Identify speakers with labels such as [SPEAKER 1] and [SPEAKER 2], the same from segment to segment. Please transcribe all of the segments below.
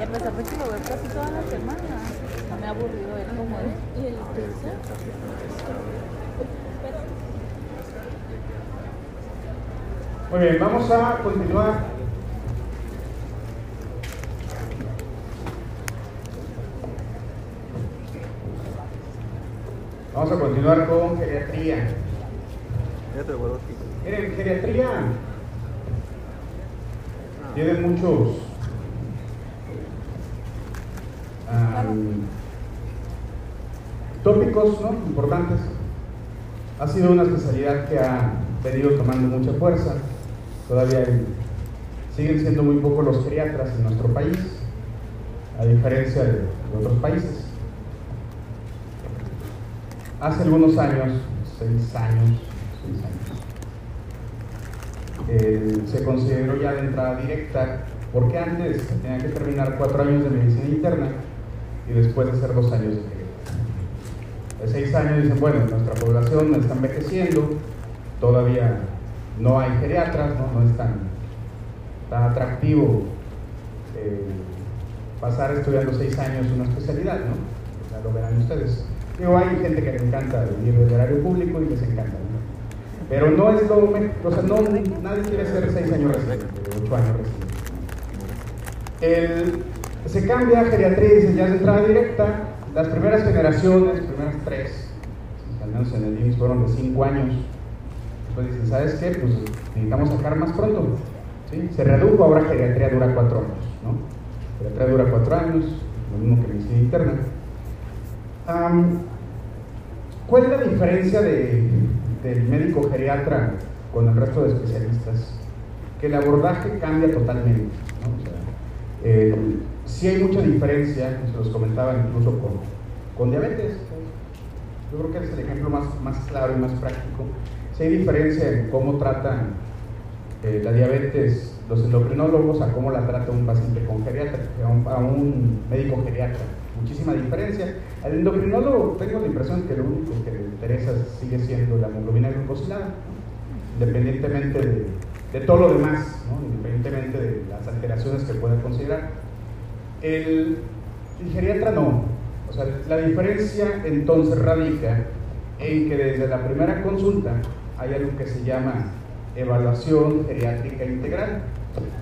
[SPEAKER 1] Y a pesar de que lo veo casi toda la semana, no me ha aburrido ver cómo es. ¿Y el tercer?
[SPEAKER 2] Muy bien, vamos a continuar. Vamos a continuar con geriatría. Miren, geriatría tiene muchos importantes. Ha sido una especialidad que ha venido tomando mucha fuerza. Todavía siguen siendo muy pocos los geriatras en nuestro país, a diferencia de, de otros países. Hace algunos años, seis años, seis años, eh, se consideró ya de entrada directa, porque antes tenía que terminar cuatro años de medicina interna y después hacer dos años de. De seis años dicen, bueno, nuestra población está envejeciendo, todavía no hay geriatras, no, no es tan, tan atractivo eh, pasar estudiando seis años una especialidad, ¿no? Ya lo verán ustedes. Digo, hay gente que le encanta venir del horario público y les encanta. Pero no es lo o sea, no, nadie quiere ser seis años residente, ocho años residente. El- se cambia a geriatría y dicen ya es entrada directa. Las primeras generaciones, primeras tres, al menos en el IMSS fueron de cinco años. Después dicen, ¿sabes qué? Pues necesitamos sacar más pronto. Se redujo, ahora geriatría dura cuatro años. ¿no? Geriatría dura cuatro años, lo mismo que medicina interna. ¿Cuál es la diferencia de- del médico geriatra con el resto de especialistas? Que el abordaje cambia totalmente. Sí hay mucha diferencia, se los comentaba incluso con, con diabetes. Yo creo que es el ejemplo más, más claro y más práctico. Sí hay diferencia en cómo tratan eh, la diabetes los endocrinólogos a cómo la trata un paciente con geriatra, a un, a un médico geriatra. Muchísima diferencia. Al endocrinólogo tengo la impresión que lo único que le interesa sigue siendo la hemoglobina glucosilada, independientemente de, de todo lo demás, ¿no? independientemente de las alteraciones que pueda considerar. El, el geriatra no. O sea, la diferencia entonces radica en que desde la primera consulta hay algo que se llama evaluación geriátrica integral,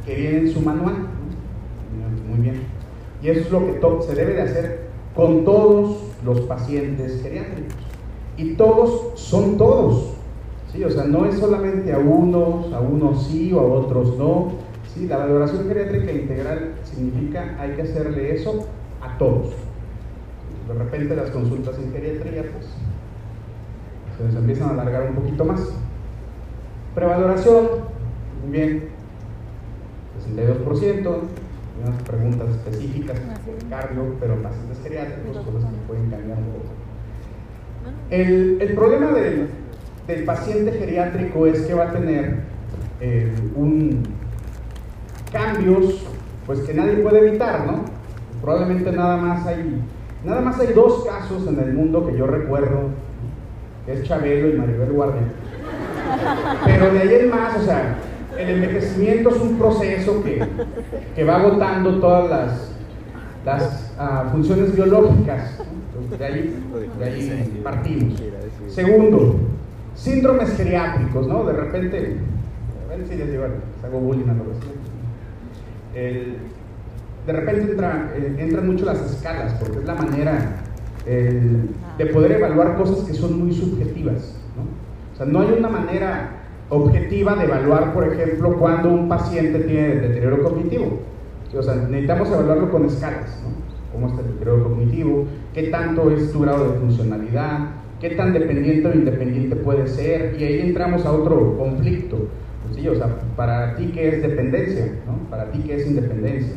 [SPEAKER 2] que viene en su manual. Muy bien. Y eso es lo que se debe de hacer con todos los pacientes geriátricos. Y todos son todos. ¿sí? O sea, no es solamente a unos, a unos sí o a otros no. ¿Sí? La valoración geriátrica integral significa hay que hacerle eso a todos. De repente las consultas en geriatría pues se les empiezan a alargar un poquito más. Prevaloración, muy bien, 62%, unas preguntas específicas por cardio, pero pacientes geriátricos, cosas que pueden cambiar un poco. El, el problema del, del paciente geriátrico es que va a tener eh, un cambios pues que nadie puede evitar, ¿no? Probablemente nada más hay nada más hay dos casos en el mundo que yo recuerdo, que es Chabelo y Maribel Guardia. Pero de ahí en más, o sea, el envejecimiento es un proceso que, que va agotando todas las, las ah, funciones biológicas. de ahí, de ahí partimos. Segundo, síndromes geriátricos, ¿no? De repente, a ver si les digo, les hago bullying a los de repente eh, entran mucho las escalas, porque es la manera de poder evaluar cosas que son muy subjetivas. ¿no? O sea, no hay una manera objetiva de evaluar, por ejemplo, cuando un paciente tiene deterioro cognitivo. O sea, necesitamos evaluarlo con escalas, ¿no? ¿Cómo está el deterioro cognitivo? ¿Qué tanto es tu grado de funcionalidad? ¿Qué tan dependiente o independiente puede ser? Y ahí entramos a otro conflicto. Sí, o sea, para ti, ¿qué es dependencia? ¿no? Para ti, ¿qué es independencia?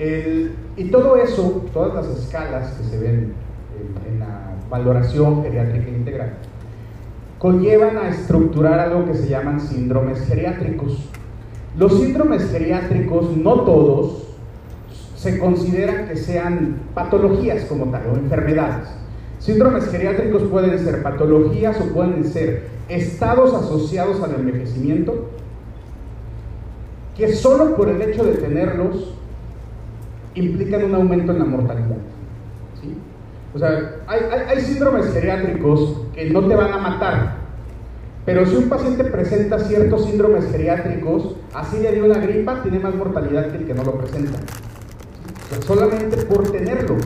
[SPEAKER 2] El- y todo eso, todas las escalas que se ven en, en la valoración geriátrica integral, conllevan a estructurar algo que se llaman síndromes geriátricos. Los síndromes geriátricos, no todos, se consideran que sean patologías como tal o enfermedades. Síndromes geriátricos pueden ser patologías o pueden ser estados asociados al envejecimiento que solo por el hecho de tenerlos implican un aumento en la mortalidad. ¿sí? O sea, hay, síndromes geriátricos que no te van a matar, pero si un paciente presenta ciertos síndromes geriátricos, así le dio la gripa, tiene más mortalidad que el que no lo presenta. Solamente por tenerlo.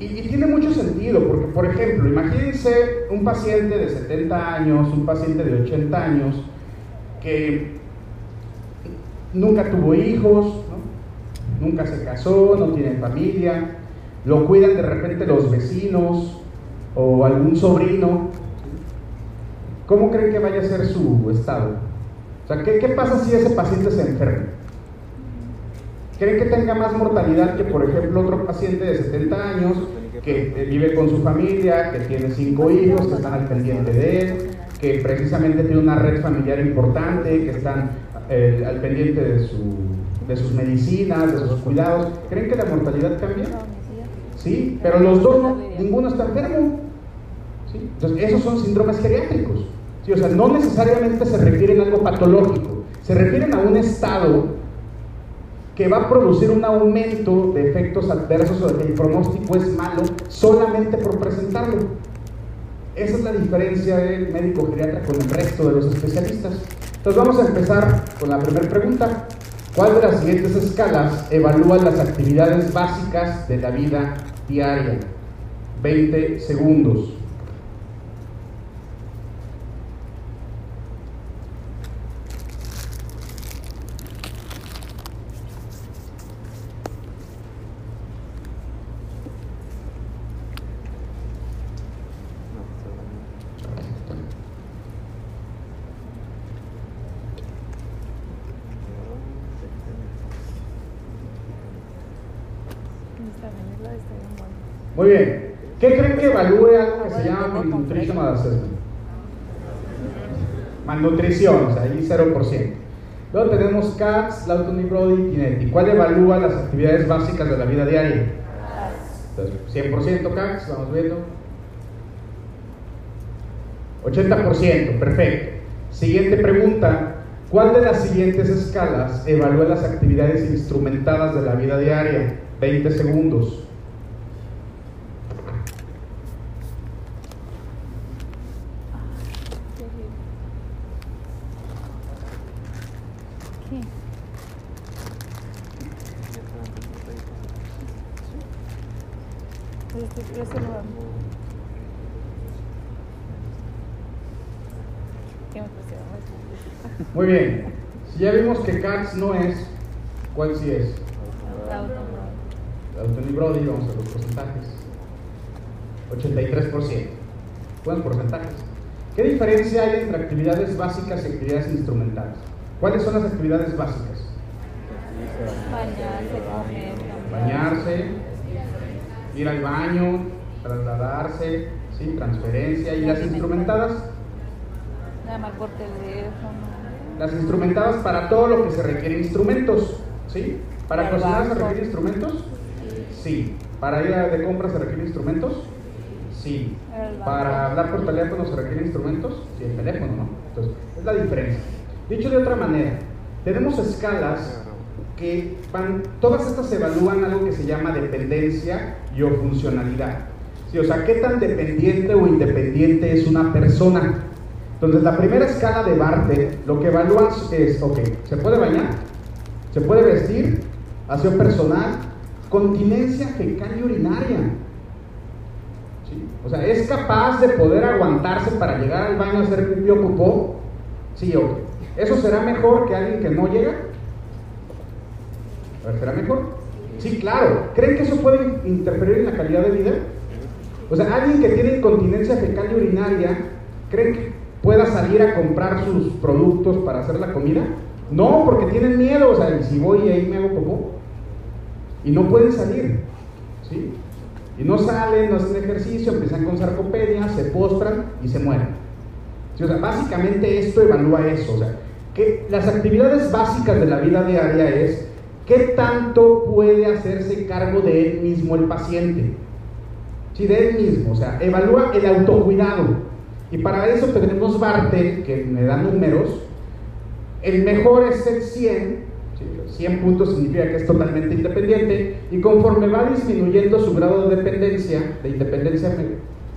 [SPEAKER 2] Y, tiene mucho sentido, porque por ejemplo, imagínense un paciente de 70 años, un paciente de 80 años, que nunca tuvo hijos, nunca se casó, no tiene familia, lo cuidan de repente los vecinos o algún sobrino. ¿Cómo creen que vaya a ser su estado? O sea, ¿qué, qué pasa si ese paciente se enferma? ¿Creen que tenga más mortalidad que, por ejemplo, otro paciente de 70 años que vive con su familia, que tiene cinco hijos, que están al pendiente de él, que precisamente tiene una red familiar importante, que están eh, al pendiente de, su, de sus medicinas, de sus cuidados? ¿Creen que la mortalidad cambia? Sí, pero los dos, no, ninguno está enfermo. ¿sí? Entonces, esos son síndromes geriátricos. ¿sí? O sea, no necesariamente se refieren a algo patológico, se refieren a un estado que va a producir un aumento de efectos adversos o de que el pronóstico es malo solamente por presentarlo. Esa es la diferencia del médico geriatra con el resto de los especialistas. Entonces vamos a empezar con la primera pregunta. ¿Cuál de las siguientes escalas evalúa las actividades básicas de la vida diaria? 20 segundos. Muy bien. ¿Qué creen que evalúe algo que se llama Assessment? Malnutrición, o sea, ahí 0%. Luego tenemos CATS, Lawton y Brody y Kinetti. ¿Cuál evalúa las actividades básicas de la vida diaria? Entonces, 100% CATS, vamos viendo. 80%, perfecto. Siguiente pregunta. ¿Cuál de las siguientes escalas evalúa las actividades instrumentadas de la vida diaria? 20 segundos. Muy bien. Si ya vimos que CATS no es, ¿cuál sí es? Dalton y Brody, vamos a los porcentajes. 83%. Buenos porcentajes. ¿Qué diferencia hay entre actividades básicas y actividades instrumentales? ¿Cuáles son las actividades básicas?
[SPEAKER 1] Bañarse,
[SPEAKER 2] Bañarse, ir al baño, trasladarse, ¿sí? transferencia. ¿Y las instrumentadas?
[SPEAKER 1] Llamar por teléfono.
[SPEAKER 2] Las instrumentadas para todo lo que se requiere instrumentos, ¿sí? ¿Para cocinar se requieren instrumentos? Sí. ¿Para ir de compras se requieren instrumentos? Sí. ¿Para hablar por teléfono se requieren instrumentos? Sí, el teléfono, ¿no? Entonces, es la diferencia. Dicho de otra manera, tenemos escalas que van, todas estas evalúan algo que se llama dependencia y o funcionalidad. Sí, o sea, qué tan dependiente o independiente es una persona. Entonces, la primera escala de Barter lo que evalúa es, ok, ¿se puede bañar? ¿Se puede vestir? ¿Aseo personal? Continencia fecal y urinaria. ¿Sí? O sea, ¿es capaz de poder aguantarse para llegar al baño a hacer pipí o? Sí, ok. ¿Eso será mejor que alguien que no llega? A ver, ¿será mejor? Sí, claro. ¿Creen que eso puede interferir en la calidad de vida? O sea, alguien que tiene incontinencia fecal y urinaria, ¿creen que pueda salir a comprar sus productos para hacer la comida? No, porque tienen miedo, o sea, si voy y ahí me hago popó. Y no pueden salir, ¿sí? Y no salen, no hacen ejercicio, empiezan con sarcopenia, se postran y se mueren. ¿Sí? O sea, básicamente esto evalúa eso, o sea, que las actividades básicas de la vida diaria es qué tanto puede hacerse cargo de él mismo el paciente. Sí, de él mismo, o sea, evalúa el autocuidado. Y para eso tenemos Bartel, que me da números. El mejor es el 100, 100 puntos significa que es totalmente independiente y conforme va disminuyendo su grado de dependencia, de independencia,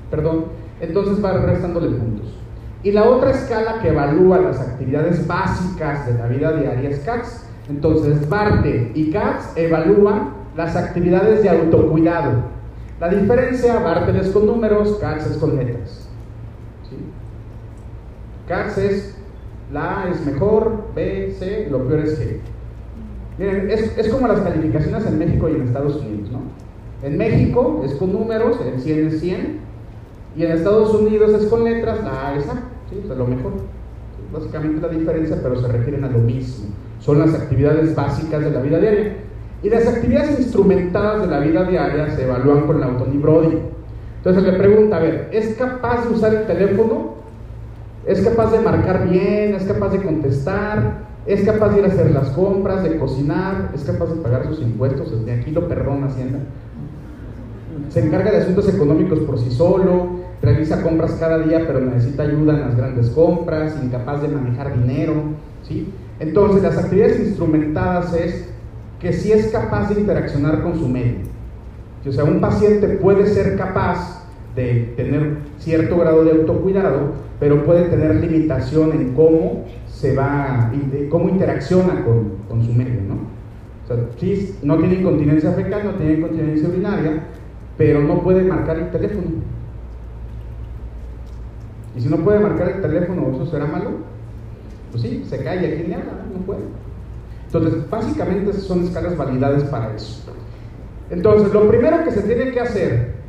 [SPEAKER 2] perdón, entonces va restándole puntos. Y la otra escala que evalúa las actividades básicas de la vida diaria es CATS. Entonces, Barte y CATS evalúan las actividades de autocuidado. La diferencia, Bartel es con números, CATS es con letras. CATS es la A es mejor, B, C, lo peor es G. Miren, es, es, como las calificaciones en México y en Estados Unidos, ¿no? En México es con números, el 100 es 100, y en Estados Unidos es con letras, la A es A. ¿sí? O lo mejor. Básicamente la diferencia, pero se refieren a lo mismo. Son las actividades básicas de la vida diaria. Y las actividades instrumentadas de la vida diaria se evalúan con la Brody. Entonces le pregunta, a ver, ¿es capaz de usar el teléfono? ¿Es capaz de marcar bien? ¿Es capaz de contestar? ¿Es capaz de ir a hacer las compras, de cocinar? ¿Es capaz de pagar sus impuestos? De aquí lo perdona Hacienda. Se encarga de asuntos económicos por sí solo, realiza compras cada día, pero necesita ayuda en las grandes compras, incapaz de manejar dinero, ¿sí? Entonces, las actividades instrumentadas es que si es capaz de interaccionar con su medio. O sea, un paciente puede ser capaz de tener cierto grado de autocuidado, pero puede tener limitación en cómo se va, cómo interacciona con, con su medio, ¿no? O sea, sí, no tiene incontinencia fecal, no tiene incontinencia urinaria, pero no puede marcar el teléfono. Y si no puede marcar el teléfono, ¿eso será malo? Pues sí, se cae y aquí le habla, no puede. Entonces, básicamente son escalas validades para eso. Entonces, lo primero que se tiene que hacer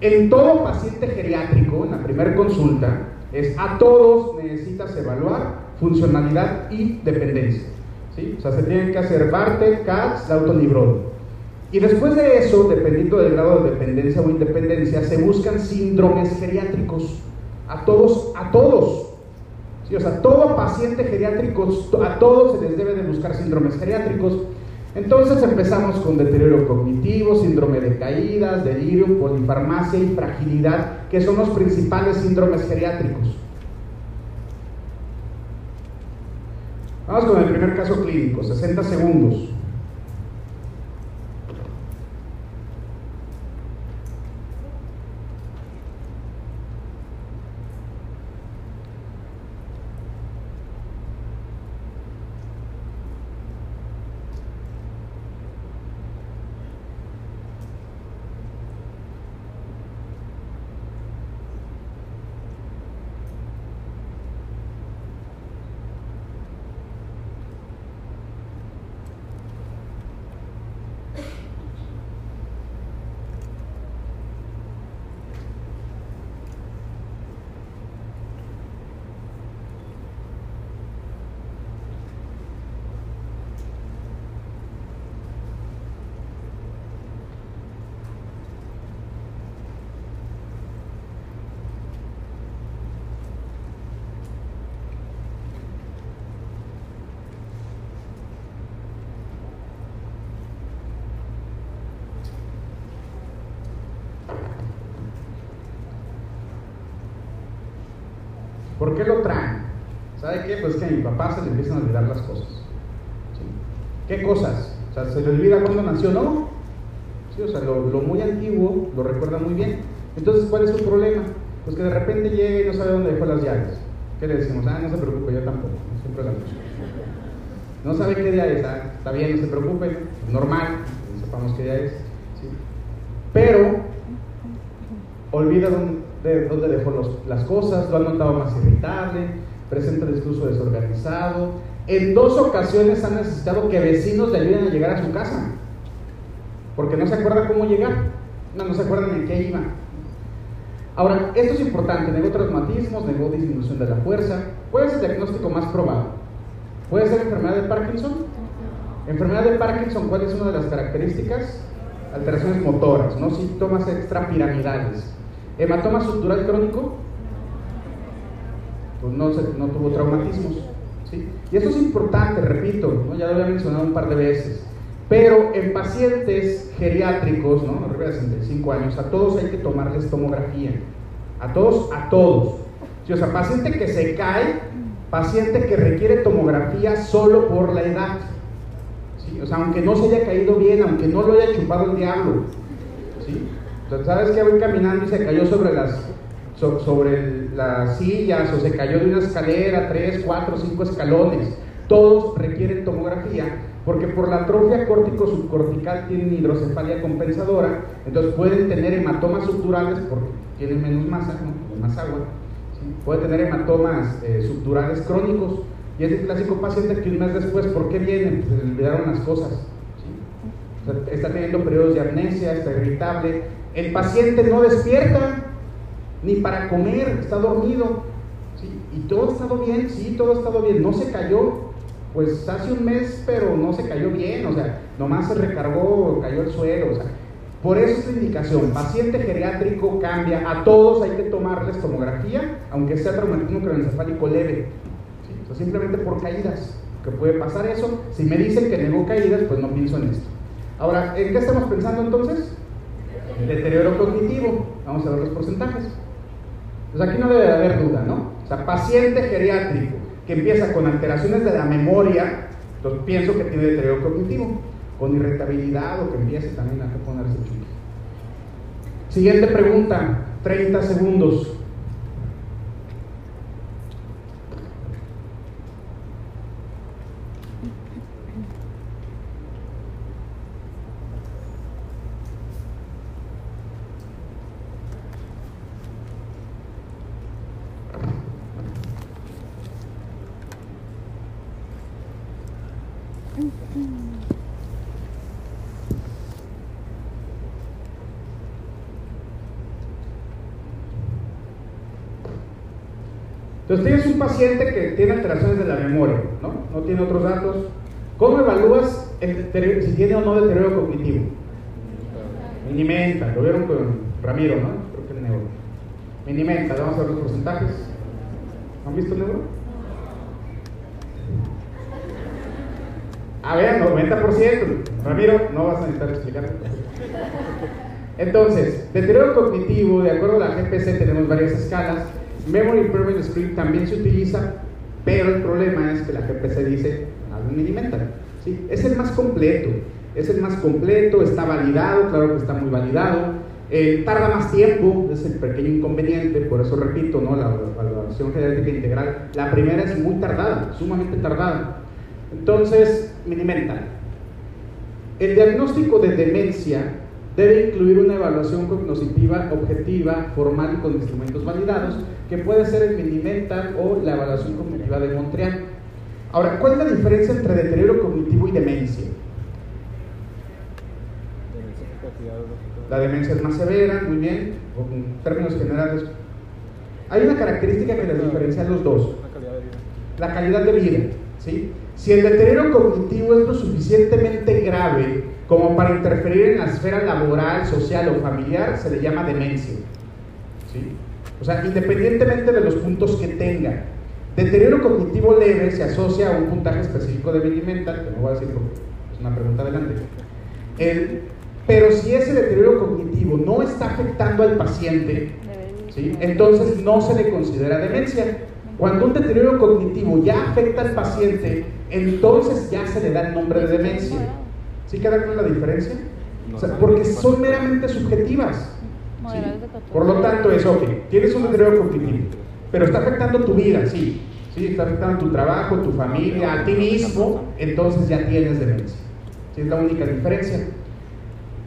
[SPEAKER 2] en todo paciente geriátrico, en la primera consulta, es a todos necesitas evaluar funcionalidad y dependencia. ¿sí? O sea, se tienen que hacer Bartel, CATS, Lautonibrol. Y después de eso, dependiendo del grado de dependencia o independencia, se buscan síndromes geriátricos. A todos, a todos. ¿Sí? O sea, todo paciente geriátrico, a todos se les debe de buscar síndromes geriátricos. Entonces empezamos con deterioro cognitivo, síndrome de caídas, delirio, polifarmacia y fragilidad, que son los principales síndromes geriátricos. Vamos con el primer caso clínico, 60 segundos. ¿Por qué lo traen? A mi papá se le empiezan a olvidar las cosas. ¿Qué cosas? O sea, ¿se le olvida cuándo nació? No. Sí, o sea, lo, muy antiguo lo recuerda muy bien. Entonces, ¿cuál es su problema? Pues que de repente llega y no sabe dónde dejó las llaves. ¿Qué le decimos? Ah, no se preocupe, yo tampoco. Siempre la No sabe qué día es. Ah, está bien, no se preocupe. Normal, sepamos qué día es. Pero, olvida dónde de dónde dejó las cosas, lo ha notado más irritable, presenta discurso desorganizado. En dos ocasiones ha necesitado que vecinos le ayuden a llegar a su casa, porque no se acuerda cómo llegar, no, no se acuerdan en qué iba. Ahora, esto es importante, negó traumatismos, negó disminución de la fuerza. ¿Cuál es el diagnóstico más probado? ¿Puede ser enfermedad de Parkinson? Enfermedad de Parkinson, ¿cuál es una de las características? Alteraciones motoras, ¿no? Síntomas extrapiramidales. ¿Hematoma sutural crónico? Pues no, no tuvo traumatismos. ¿sí? Y esto es importante, repito, ¿no? ya lo había mencionado un par de veces. Pero en pacientes geriátricos, ¿no? arriba de 65 años, a todos hay que tomarles tomografía. A todos, a todos. o sea, paciente que se cae, paciente que requiere tomografía solo por la edad. ¿sí? O sea, aunque no se haya caído bien, aunque no lo haya chupado el diablo. ¿sí? ¿sabes que voy caminando y se cayó sobre las, sobre las sillas o se cayó de una escalera, tres, cuatro, cinco escalones? Todos requieren tomografía porque por la atrofia córtico subcortical tienen hidrocefalia compensadora, entonces pueden tener hematomas subdurales porque tienen menos masa, más agua, puede tener hematomas eh, crónicos y es el clásico paciente que un mes después, ¿por qué viene? Pues se le olvidaron las cosas. está teniendo periodos de amnesia, está irritable. El paciente no despierta ni para comer, está dormido. Y todo ha estado bien, sí, todo ha estado bien. No se cayó, pues hace un mes, pero no se cayó bien, o sea, nomás se recargó, cayó el suelo, o sea. Por eso es la indicación, paciente geriátrico cambia, a todos hay que tomarles tomografía, aunque sea traumatismo craneoencefálico leve simplemente por caídas, que puede pasar eso. Si me dicen que negó caídas, pues no pienso en esto. Ahora, ¿en qué estamos pensando entonces? Deterioro cognitivo. Vamos a ver los porcentajes. Pues aquí no debe de haber duda, ¿no? O sea, paciente geriátrico que empieza con alteraciones de la memoria, entonces pienso que tiene deterioro cognitivo, con irritabilidad o que empiece también a ponerse chulo. Siguiente pregunta, 30 segundos. Entonces tienes un paciente que tiene alteraciones de la memoria, ¿no? No tiene otros datos. ¿Cómo evalúas si tiene o no deterioro cognitivo? Minimenta, lo vieron con Ramiro, ¿no? Creo que el neuro. Minimenta, vamos a ver los porcentajes. ¿Han visto el neuro? A ver, 90%. Ramiro, no vas a necesitar explicar. Entonces, deterioro cognitivo, de acuerdo a la GPC, tenemos varias escalas. Memory Improvement Script también se utiliza, pero el problema es que la GPC dice algo minimental. ¿sí? Es el más completo, es el más completo, está validado, claro que está muy validado. Eh, tarda más tiempo, es el pequeño inconveniente, por eso repito, ¿no? la evaluación genética integral, la primera es muy tardada, sumamente tardada. Entonces, minimental. El diagnóstico de demencia debe incluir una evaluación cognitiva objetiva, formal y con instrumentos validados, que puede ser el Minimental o la evaluación cognitiva de Montreal. Ahora, ¿cuál es la diferencia entre deterioro cognitivo y demencia? La demencia es más severa, muy bien, en términos generales. Hay una característica que les diferencia a los dos. La calidad de vida. ¿sí? Si el deterioro cognitivo es lo suficientemente grave como para interferir en la esfera laboral, social o familiar, se le llama demencia. ¿sí? O sea, independientemente de los puntos que tenga. Deterioro cognitivo leve se asocia a un puntaje específico de Mental, que no voy a decir porque es una pregunta adelante. pero si ese deterioro cognitivo no está afectando al paciente, ¿sí? entonces no se le considera demencia. Cuando un deterioro cognitivo ya afecta al paciente, entonces ya se le da el nombre de demencia. ¿Sí queda clara la diferencia? porque son meramente subjetivas. Por lo tanto, es ok, tienes un deterioro cognitivo, pero está afectando tu vida, sí. Sí, está afectando tu trabajo, tu familia, a ti mismo, entonces ya tienes demencia. ¿Sí? Es la única diferencia.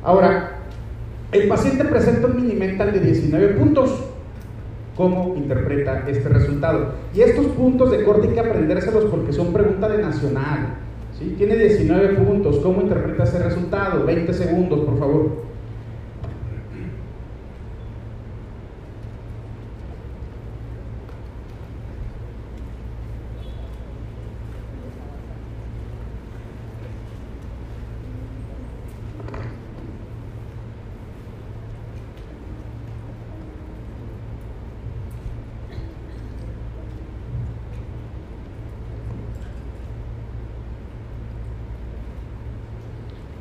[SPEAKER 2] Ahora, el paciente presenta un mini mental de 19 puntos. ¿Cómo interpreta este resultado? Y estos puntos de corte hay que aprendérselos porque son pregunta de nacional. ¿sí? Tiene 19 puntos. ¿Cómo interpreta ese resultado? 20 segundos, por favor.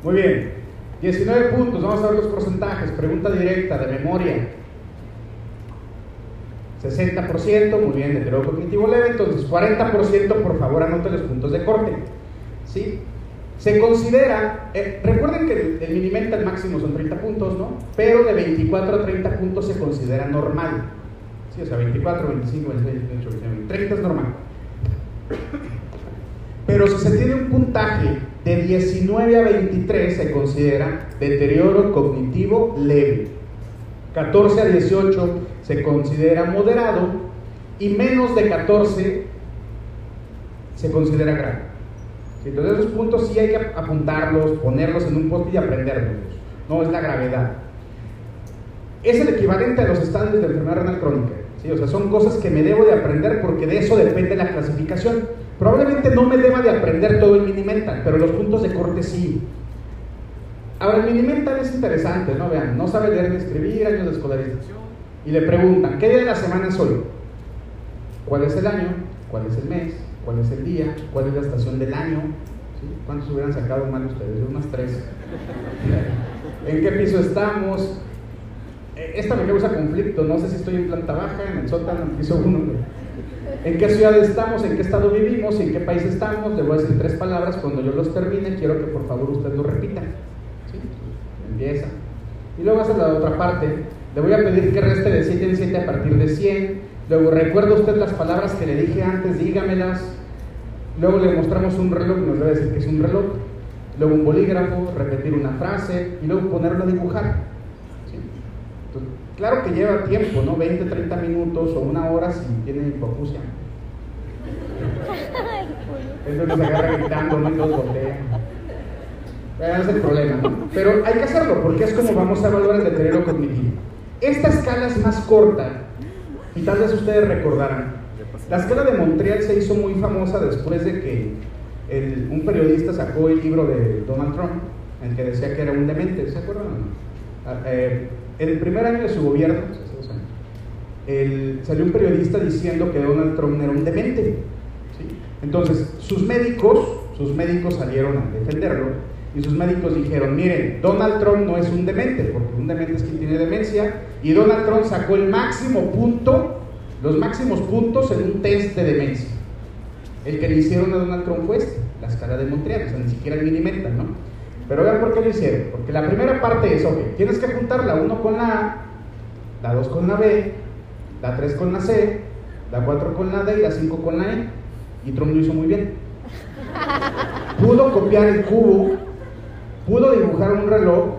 [SPEAKER 2] Muy bien, 19 puntos, vamos a ver los porcentajes, pregunta directa de memoria. 60%, muy bien, deterioro cognitivo leve, entonces 40%, por favor anote los puntos de corte. ¿Sí? Se considera, eh, recuerden que el, el Minimental máximo son 30 puntos, ¿no? Pero de 24 a 30 puntos se considera normal. Sí, o sea, 24, 25, 26, 28, 29, 30 es normal. Pero si se tiene un puntaje de 19 a 23 se considera deterioro cognitivo leve. 14 a 18 se considera moderado y menos de 14 se considera grave. Entonces esos puntos sí hay que apuntarlos, ponerlos en un post y aprenderlos. No es la gravedad. Es el equivalente a los estadios de enfermedad renal crónica. ¿sí? O sea, son cosas que me debo de aprender porque de eso depende la clasificación. Probablemente no me deba de aprender todo el minimental, pero los puntos de corte sí. Ahora, el minimental es interesante, ¿no? Vean, no sabe leer ni escribir, años de escolarización. Y le preguntan, ¿qué día de la semana es hoy? ¿Cuál es el año? ¿Cuál es el mes? ¿Cuál es el día? ¿Cuál es la estación del año? ¿Cuántos hubieran sacado mal ustedes? Unas tres. ¿En qué piso estamos? Eh, esta me causa conflicto, no sé si estoy en planta baja, en el sótano, en el piso 1 en qué ciudad estamos, en qué estado vivimos y en qué país estamos. Le voy a decir tres palabras. Cuando yo los termine, quiero que por favor usted lo repita. ¿Sí? Empieza. Y luego hace la otra parte. Le voy a pedir que reste de 7 en 7 a partir de 100. Luego recuerda usted las palabras que le dije antes, dígamelas. Luego le mostramos un reloj, nos debe decir que es un reloj. Luego un bolígrafo, repetir una frase y luego ponerlo a dibujar. Claro que lleva tiempo, ¿no? 20, 30 minutos o una hora si tiene hipoacusia. Entonces se agarra gritando, no y todos voltean. Ese es el problema, ¿no? Pero hay que hacerlo porque es como vamos a evaluar el deterioro cognitivo. Esta escala es más corta y tal vez ustedes recordarán. La escala de Montreal se hizo muy famosa después de que el, un periodista sacó el libro de Donald Trump en que decía que era un demente, ¿se acuerdan? Eh, en el primer año de su gobierno, salió un periodista diciendo que Donald Trump era un demente. Entonces, sus médicos, sus médicos salieron a defenderlo y sus médicos dijeron, miren, Donald Trump no es un demente, porque un demente es quien tiene demencia, y Donald Trump sacó el máximo punto, los máximos puntos en un test de demencia. El que le hicieron a Donald Trump fue este, la escala de Montreal, o sea, ni siquiera el minimental, ¿no? Pero vean por qué lo hicieron. Porque la primera parte es, ok, tienes que juntar la 1 con la A, la 2 con la B, la 3 con la C, la 4 con la D y la 5 con la E. Y Trump lo hizo muy bien. Pudo copiar el cubo, pudo dibujar un reloj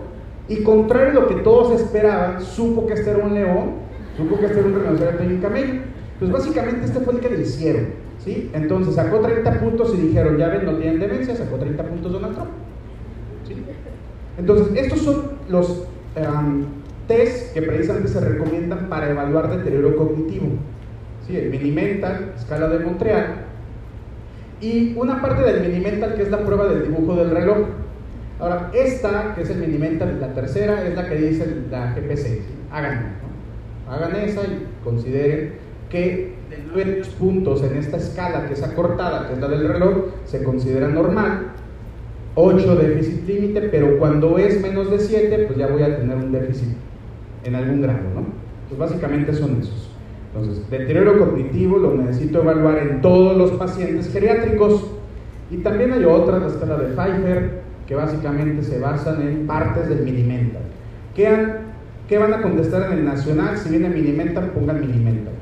[SPEAKER 2] y contrario a lo que todos esperaban, supo que este era un león, supo que este era un rinoceronte y un camello. Pues básicamente este fue el que le hicieron. ¿sí? Entonces sacó 30 puntos y dijeron, ya ven, no tienen demencia, sacó 30 puntos Donald Trump. Entonces, estos son los um, test que precisamente se recomiendan para evaluar deterioro cognitivo. ¿Sí? El Minimental, escala de Montreal, y una parte del Minimental que es la prueba del dibujo del reloj. Ahora, esta, que es el Minimental, la tercera, es la que dice la GPC. Hagan, hagan esa y consideren que 9 puntos en esta escala que es acortada, que es la del reloj, se considera normal 8 déficit límite, pero cuando es menos de 7, pues ya voy a tener un déficit en algún grado, ¿no? Pues básicamente son esos. Entonces, deterioro cognitivo lo necesito evaluar en todos los pacientes geriátricos y también hay otra, la escala de Pfeiffer, que básicamente se basan en partes del minimental. ¿Qué, ¿Qué van a contestar en el nacional? Si viene minimental, pongan minimental.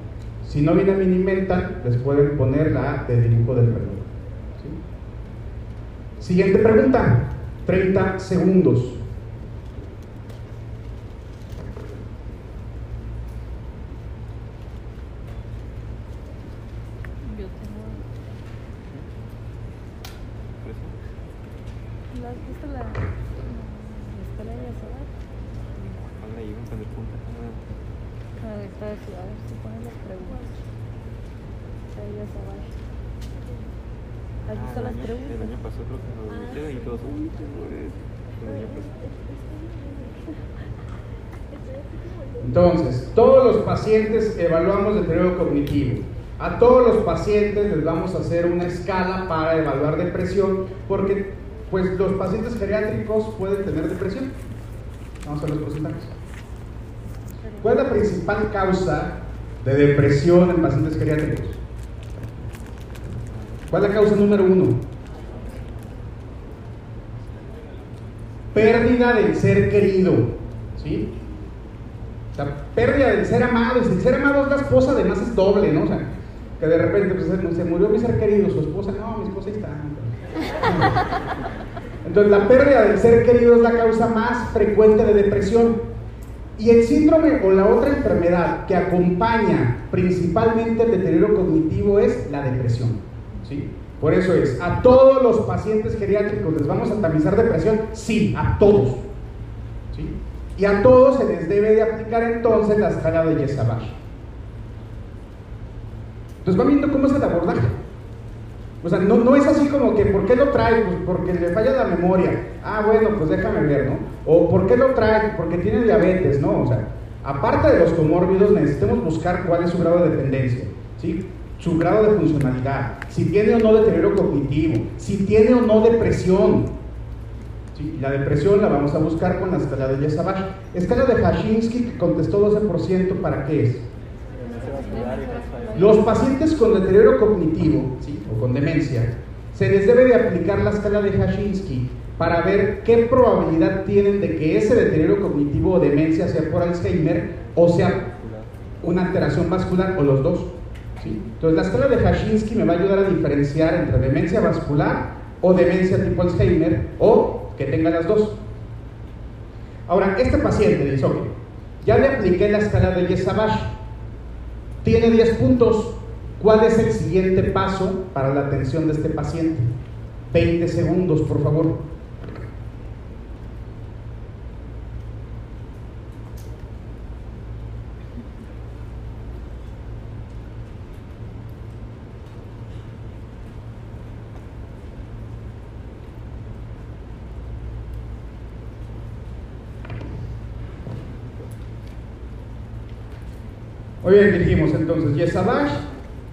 [SPEAKER 2] Si no viene minimental, les pueden poner la de dibujo del reloj. Siguiente pregunta, 30 segundos.
[SPEAKER 1] Yo tengo. ¿La has visto la, la escuela de Solar?
[SPEAKER 3] Habla ahí, con el punto.
[SPEAKER 1] Ah, está de a ver si ponen las preguntas. Está de Solar. ¿Has
[SPEAKER 3] Ah,
[SPEAKER 1] visto
[SPEAKER 3] el
[SPEAKER 1] las
[SPEAKER 3] año- El
[SPEAKER 1] preguntas?
[SPEAKER 3] año pasado creo que nos dijeron y todos. pues, el año pasado.
[SPEAKER 2] Entonces, todos los evaluamos deterioro cognitivo. A todos los pacientes les vamos a hacer una escala para evaluar depresión, porque pues los pacientes geriátricos pueden tener depresión. Vamos a ver los porcentajes. ¿Cuál es la principal causa de depresión en pacientes geriátricos? ¿Cuál es la causa número uno? pérdida del ser querido, ¿sí? La pérdida del ser amado, y si el ser amado es la esposa, además es doble, ¿no? O sea, que de repente pues, se murió mi ser querido, su esposa, no, mi esposa está. Entonces la pérdida del ser querido es la causa más frecuente de depresión. Y el síndrome o la otra enfermedad que acompaña principalmente el deterioro cognitivo es la depresión. ¿sí? Por eso es, a todos los pacientes geriátricos les vamos a tamizar depresión, sí, a todos. ¿sí? Y a todos se les debe de aplicar entonces la escala de Yesabar. Entonces va viendo cómo es el abordaje. O sea, no, es así como que, ¿por qué lo trae? Pues porque le falla la memoria. Ah, bueno, pues déjame ver, ¿no? O ¿por qué lo trae? Porque tiene diabetes, ¿no? O sea, aparte de los comórbidos, necesitamos buscar cuál es su grado de dependencia, ¿sí? Su grado de funcionalidad, si tiene o no deterioro cognitivo, si tiene o no depresión. La depresión la vamos a buscar con la escala de Yesabash. Escala de Hashinsky que contestó 12%, ¿para qué es? Los pacientes con deterioro cognitivo ¿sí? o con demencia, se les debe de aplicar la escala de Hashinsky para ver qué probabilidad tienen de que ese deterioro cognitivo o demencia sea por Alzheimer o sea una alteración vascular o los dos. ¿sí? Entonces la escala de Hashinsky me va a ayudar a diferenciar entre demencia vascular o demencia tipo Alzheimer o que tenga las dos. Ahora, este paciente dice, ok, ya le apliqué la escala de Yesabash tiene 10 puntos. ¿Cuál es el siguiente paso para la atención de este paciente? 20 segundos, por favor. Muy bien, dijimos entonces, Yesabash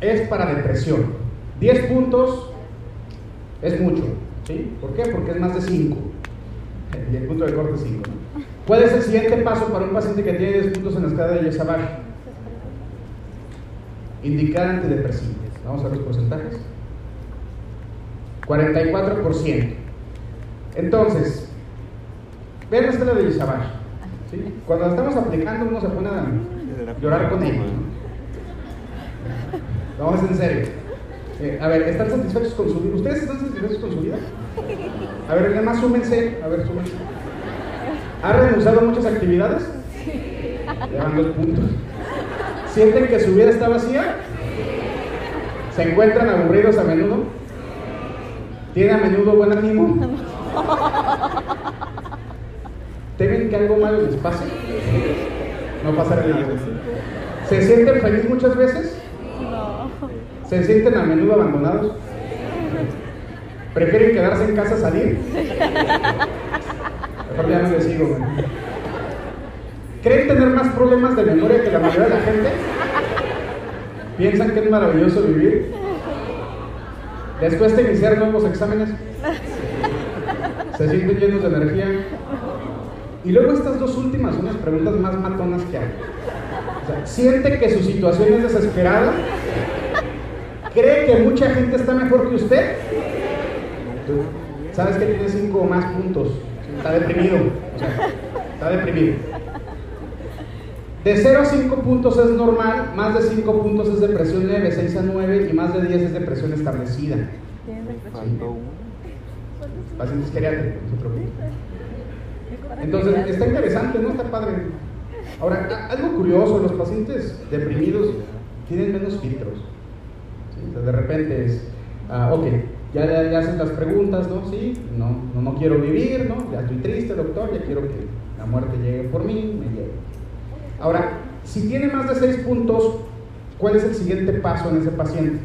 [SPEAKER 2] es para depresión. 10 puntos es mucho. ¿sí? ¿Por qué? Porque es más de 5. Y el punto de corte es 5. ¿Cuál es el siguiente paso para un paciente que tiene 10 puntos en la escala de Yesabash? Indicar antidepresivo. Vamos a ver los porcentajes. 44%. Entonces, vean la escala de Yesabash. ¿sí? Cuando la estamos aplicando uno se pone a llorar con ella. Vamos en serio. Eh, a ver, ¿están satisfechos con su vida? ¿Ustedes están satisfechos con su vida? A ver, nada más súmense. A ver, súmense. ¿Ha renunciado a muchas actividades? Llevan dos puntos. ¿Sienten que su vida está vacía? ¿Se encuentran aburridos a menudo? ¿Tiene a menudo buen ánimo? ¿Temen que algo malo les pase? No pasará nada. ¿Se sienten felices muchas veces?
[SPEAKER 1] No.
[SPEAKER 2] ¿Se sienten a menudo abandonados? ¿Prefieren quedarse en casa a salir? Mejor ya no les sigo. ¿Creen tener más problemas de memoria que la mayoría de la gente? ¿Piensan que es maravilloso vivir? ¿Les cuesta iniciar nuevos exámenes? ¿Se sienten llenos de energía? Y luego estas dos últimas son las preguntas más matonas que hay. O sea, ¿Siente que su situación es desesperada? ¿Cree que mucha gente está mejor que usted? ¿Sabes que tiene cinco o más puntos? Está deprimido. O sea, está deprimido. De 0 a 5 puntos es normal, más de 5 puntos es depresión leve, 6 a 9 y más de 10 es depresión establecida.
[SPEAKER 1] ¿Tienen depresión?
[SPEAKER 2] Pacientes geriátricos, no se preocupen. Entonces, está interesante, ¿no? Está padre. Ahora, algo curioso, los pacientes deprimidos tienen menos filtros. ¿sí? O sea, de repente es, ah, ok, ya, ya hacen las preguntas, ¿no? Sí, no, no, no quiero vivir, ¿no? Ya estoy triste, doctor, ya quiero que la muerte llegue por mí, me llegue. Ahora, si tiene más de 6 puntos, ¿cuál es el siguiente paso en ese paciente?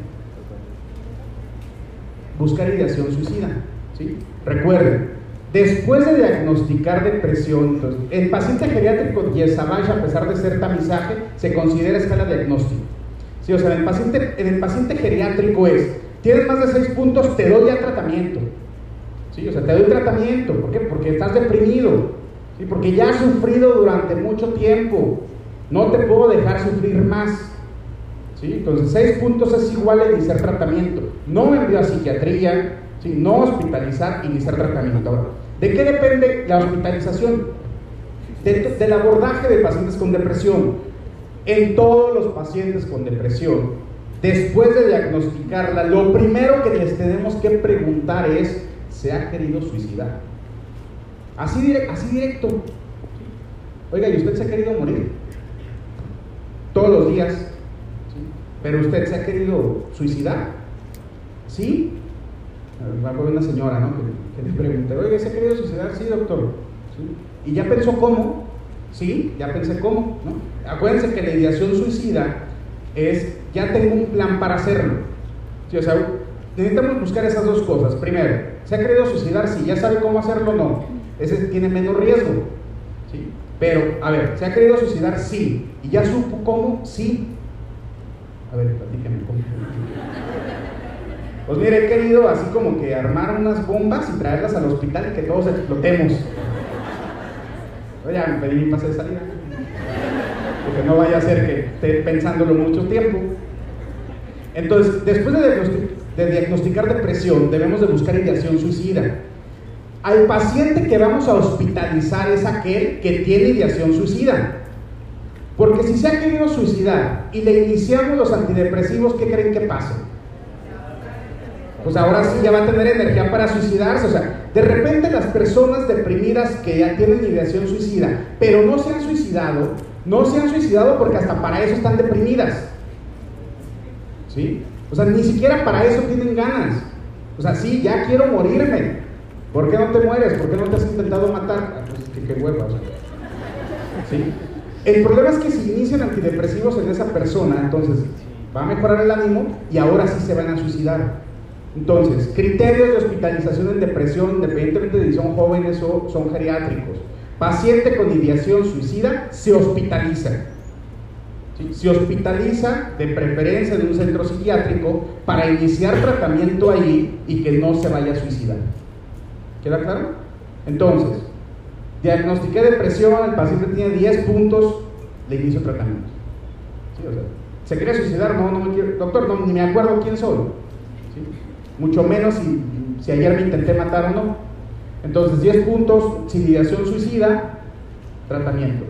[SPEAKER 2] buscar ideación suicida. ¿sí? Recuerden, después de diagnosticar depresión, entonces, el paciente geriátrico Yesabash, a pesar de ser tamizaje, se considera escala diagnóstica. ¿Sí? O sea, en el, paciente, en el paciente geriátrico es, tienes más de 6 puntos, te doy ya tratamiento. ¿Sí? O sea, te doy tratamiento. ¿Por qué? Porque estás deprimido. ¿sí? Porque ya has sufrido durante mucho tiempo. No te puedo dejar sufrir más. ¿sí? Entonces, 6 puntos es igual a iniciar tratamiento. No envío a psiquiatría, ¿sí? no hospitalizar, iniciar tratamiento. ¿De qué depende la hospitalización? De- del abordaje de pacientes con depresión. En todos los pacientes con depresión, después de diagnosticarla, lo primero que les tenemos que preguntar es, ¿se ha querido suicidar? Así directo. Oiga, ¿y usted se ha querido morir? Todos los días. ¿sí? ¿Pero usted se ha querido suicidar? ¿Sí? Haber una señora, ¿no? Que, que le oiga, ¿se ha querido suicidar? Sí, doctor. ¿Y ya pensó cómo? Sí, ya pensé cómo, ¿no? Acuérdense que la ideación suicida es, ya tengo un plan para hacerlo. Sí, o sea, necesitamos buscar esas dos cosas. Primero, ¿se ha querido suicidar? Sí, ya sabe cómo hacerlo, no. Ese tiene menos riesgo. ¿sí? Pero, a ver, ¿se ha querido suicidar? Sí. ¿Y ya supo cómo? Sí. A ver, platíqueme cómo. Pues mire, he querido así como que armar unas bombas y traerlas al hospital y que todos explotemos. Me pedí mi pase de salida. Porque no vaya a ser que esté pensándolo mucho tiempo. Entonces, después de diagnosticar depresión, debemos de buscar ideación suicida. Al paciente que vamos a hospitalizar es aquel que tiene ideación suicida. Porque si se ha querido suicidar y le iniciamos los antidepresivos, ¿qué creen que pase? Pues ahora sí ya va a tener energía para suicidarse. O sea, de repente las personas deprimidas que ya tienen ideación suicida, pero no se han suicidado, no se han suicidado porque hasta para eso están deprimidas. ¿Sí? O sea, ni siquiera para eso tienen ganas. O sea, sí, ya quiero morirme. ¿Por qué no te mueres? ¿Por qué no te has intentado matar? Ah, pues que hueva, o sea. ¿Sí? El problema es que si inician antidepresivos en esa persona, entonces va a mejorar el ánimo y ahora sí se van a suicidar. Entonces, criterios de hospitalización en depresión, independientemente de si son jóvenes o son geriátricos. Paciente con ideación suicida se hospitaliza. Se hospitaliza de preferencia en un centro psiquiátrico para iniciar tratamiento ahí y que no se vaya a suicidar. ¿Queda claro? Entonces, diagnostiqué depresión, el paciente tiene 10 puntos, le inicio tratamiento. ¿Se quiere suicidar? No, no. Doctor, no, ni me acuerdo quién soy. Mucho menos si, ayer me intenté matar o no. Entonces, 10 puntos, sin suicida, tratamiento.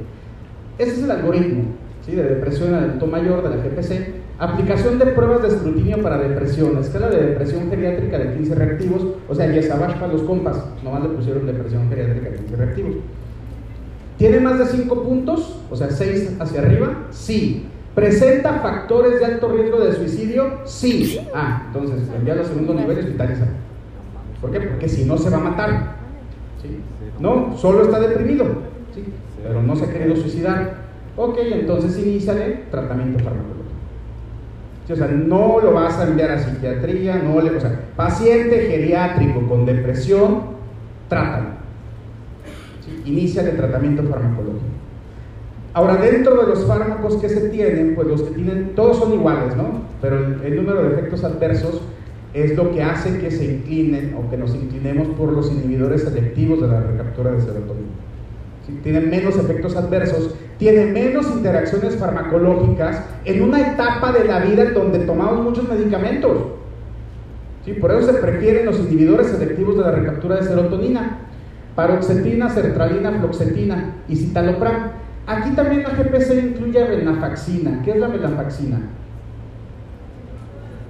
[SPEAKER 2] Ese es el algoritmo ¿sí? de depresión en adulto mayor de la GPC. Aplicación de pruebas de escrutinio para depresión. Escala de depresión geriátrica de 15 reactivos. O sea, Yesabash para los compas. Nomás le pusieron depresión geriátrica de 15 reactivos. ¿Tiene más de 5 puntos? O sea, 6 hacia arriba. Sí. ¿Presenta factores de alto riesgo de suicidio? Sí. Ah, entonces envía al segundo nivel y hospitaliza. ¿Por qué? Porque si no se va a matar. No, solo está deprimido. Pero no se ha querido suicidar. Ok, entonces iníciale tratamiento farmacológico. O sea, no lo vas a enviar a psiquiatría, no le, o sea, paciente geriátrico con depresión, trátalo. Inicia el tratamiento farmacológico. Ahora, dentro de los fármacos que se tienen, pues los que tienen, todos son iguales, ¿no? Pero el, número de efectos adversos es lo que hace que se inclinen o que nos inclinemos por los inhibidores selectivos de la recaptura de serotonina. ¿Sí? Tienen menos efectos adversos, tienen menos interacciones farmacológicas en una etapa de la vida donde tomamos muchos medicamentos. ¿Sí? Por eso se prefieren los inhibidores selectivos de la recaptura de serotonina, paroxetina, sertralina, floxetina y citalopram. Aquí también la GPC incluye venlafaxina. ¿Qué es la venlafaxina?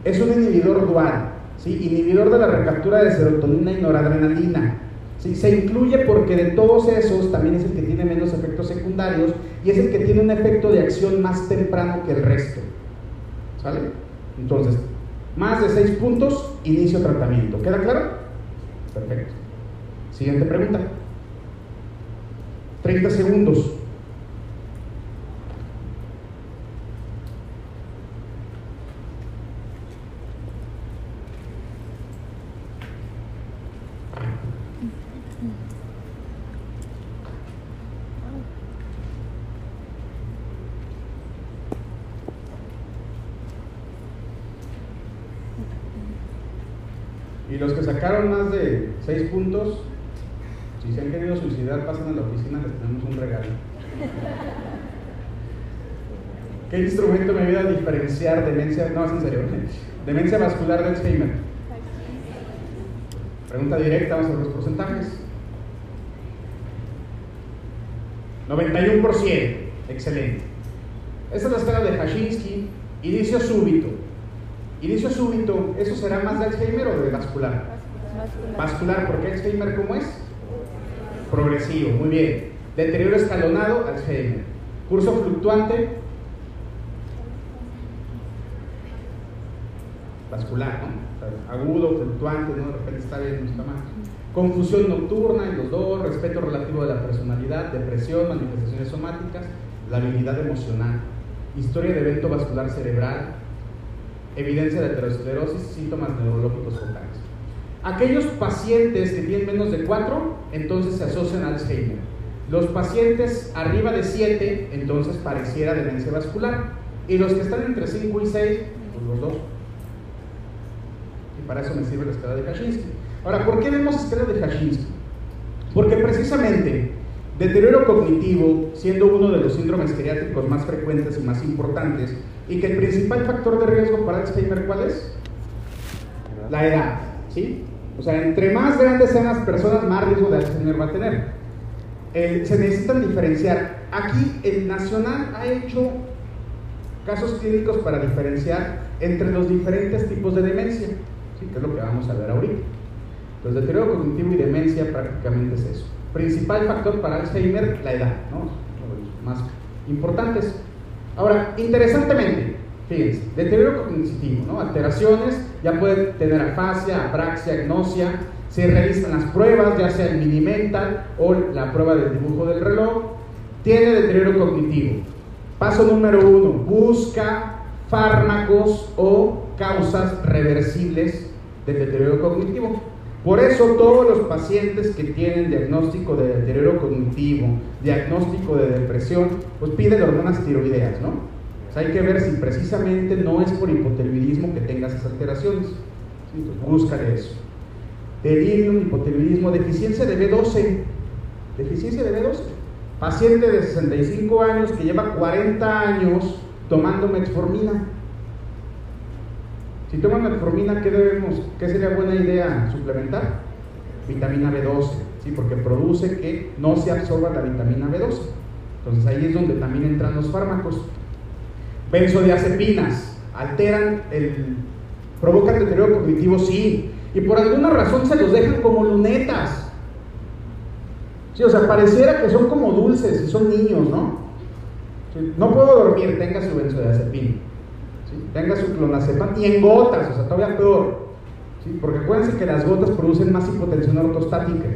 [SPEAKER 2] Es un inhibidor dual, ¿sí? inhibidor de la recaptura de serotonina y noradrenalina. ¿sí? Se incluye porque de todos esos también es el que tiene menos efectos secundarios y es el que tiene un efecto de acción más temprano que el resto. ¿Sale? Entonces, más de 6 puntos, inicio tratamiento. ¿Queda claro? Perfecto. Siguiente pregunta. 30 segundos. Y los que sacaron más de 6 puntos, si se han querido suicidar, pasan a la oficina, les tenemos un regalo. ¿Qué instrumento me ayuda a diferenciar demencia, no, es en serio, demencia vascular de Alzheimer? Pregunta directa, vamos a ver los porcentajes. 91%. Excelente. Esta es la escala de Hashinsky. Inicio súbito. Inicio súbito, ¿eso será más de Alzheimer o de vascular?
[SPEAKER 1] Vascular.
[SPEAKER 2] Vascular, porque Alzheimer, ¿cómo es? Progresivo, muy bien. Deterioro escalonado, Alzheimer. Curso fluctuante, vascular, ¿no? Agudo, fluctuante, ¿no? De repente está bien, no está mal. Confusión nocturna en los dos, respeto relativo de la personalidad, depresión, manifestaciones somáticas, la habilidad emocional, historia de evento vascular cerebral, evidencia de aterosclerosis, síntomas neurológicos focales. Aquellos pacientes que tienen menos de 4, entonces se asocian a Alzheimer. Los pacientes arriba de 7, entonces pareciera demencia vascular. Y los que están entre 5 y 6, pues los dos. Y para eso me sirve la escala de Kashinsky. Ahora, ¿por qué vemos escala de Kashinsky? Porque precisamente deterioro cognitivo, siendo uno de los síndromes geriátricos más frecuentes y más importantes, y que el principal factor de riesgo para Alzheimer, ¿cuál es? La edad, ¿sí? O sea, entre más grandes sean las personas, más riesgo de Alzheimer va a tener. Eh, se necesitan diferenciar. Aquí el Nacional ha hecho casos clínicos para diferenciar entre los diferentes tipos de demencia, ¿sí? que es lo que vamos a ver ahorita. Entonces, deterioro cognitivo y demencia prácticamente es eso. Principal factor para Alzheimer, la edad, ¿no? Los más importantes. Ahora, interesantemente, fíjense, deterioro cognitivo, ¿no? Alteraciones, ya pueden tener afasia, apraxia, agnosia, se realizan las pruebas, ya sea el mini-mental o la prueba del dibujo del reloj, tiene deterioro cognitivo. Paso número uno, busca fármacos o causas reversibles del deterioro cognitivo. Por eso todos los pacientes que tienen diagnóstico de deterioro cognitivo, diagnóstico de depresión, pues piden hormonas tiroideas, ¿no? Sea, hay que ver si precisamente no es por hipotiroidismo que tenga esas alteraciones. Entonces, búscale eso. Delirium, hipotiroidismo, deficiencia de B12. Deficiencia de B12. Paciente de 65 años que lleva 40 años tomando metformina. Si toman metformina, ¿qué debemos, qué sería buena idea suplementar? Vitamina B12, ¿sí? porque produce que no se absorba la vitamina B12. Entonces ahí es donde también entran los fármacos. Benzodiazepinas, alteran el, provocan deterioro cognitivo, sí, y por alguna razón se los dejan como lunetas. Sí, o sea, pareciera que son como dulces y son niños, ¿no? No puedo dormir, tenga su benzodiazepina. ¿sí? Tenga su clonazepam y en gotas, o sea, todavía peor. ¿sí? Porque acuérdense que las gotas producen más hipotensión ortostática.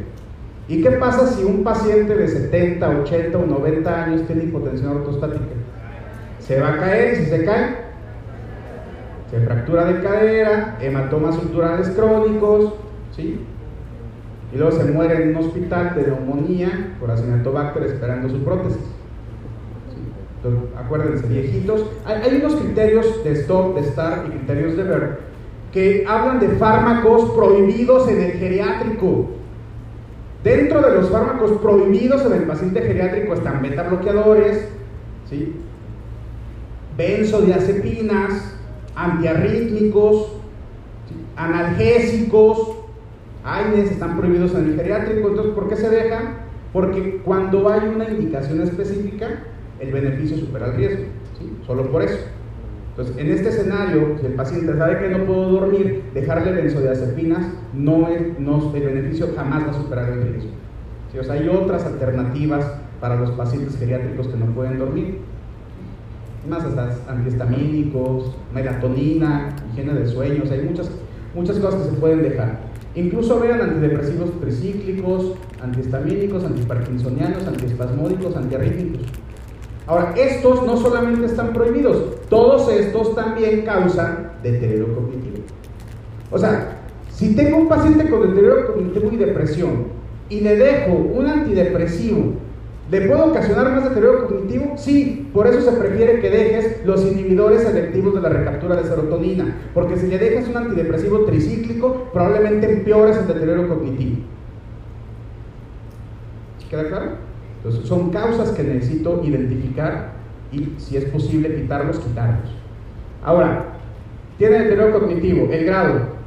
[SPEAKER 2] ¿Y qué pasa si un paciente de 70, 80 o 90 años tiene hipotensión ortostática? Se va a caer y si se cae, se fractura de cadera, hematomas estructurales crónicos, ¿sí? Y luego se muere en un hospital de neumonía por acinetobacter esperando su prótesis. ¿sí? Entonces, acuérdense, viejitos. Hay, unos criterios de stop, de start y criterios de ver que hablan de fármacos prohibidos en el geriátrico. Dentro de los fármacos prohibidos en el paciente geriátrico están beta bloqueadores, ¿sí? Benzodiazepinas, antiarrítmicos, analgésicos, AINES están prohibidos en el geriátrico. Entonces, ¿por qué se dejan? Porque cuando hay una indicación específica, el beneficio supera el riesgo. ¿sí? Solo por eso. Entonces, en este escenario, si el paciente sabe que no puedo dormir, dejarle benzodiazepinas, no es, no, el beneficio jamás va a superar el riesgo. ¿sí? Hay otras alternativas para los pacientes geriátricos que no pueden dormir. Más hasta antihistamínicos, melatonina, higiene de sueños, hay muchas, muchas cosas que se pueden dejar. Incluso vean antidepresivos tricíclicos, antihistamínicos, antiparkinsonianos, antiespasmódicos, antiarrítmicos. Ahora, estos no solamente están prohibidos, todos estos también causan deterioro cognitivo. O sea, si tengo un paciente con deterioro cognitivo y depresión y le dejo un antidepresivo, ¿le puedo ocasionar más deterioro cognitivo? Sí, por eso se prefiere que dejes los inhibidores selectivos de la recaptura de serotonina, porque si le dejas un antidepresivo tricíclico, probablemente empeores el deterioro cognitivo. ¿Queda claro? Entonces, son causas que necesito identificar y, si es posible, quitarlos, quitarlos. Ahora, tiene deterioro cognitivo, el grado.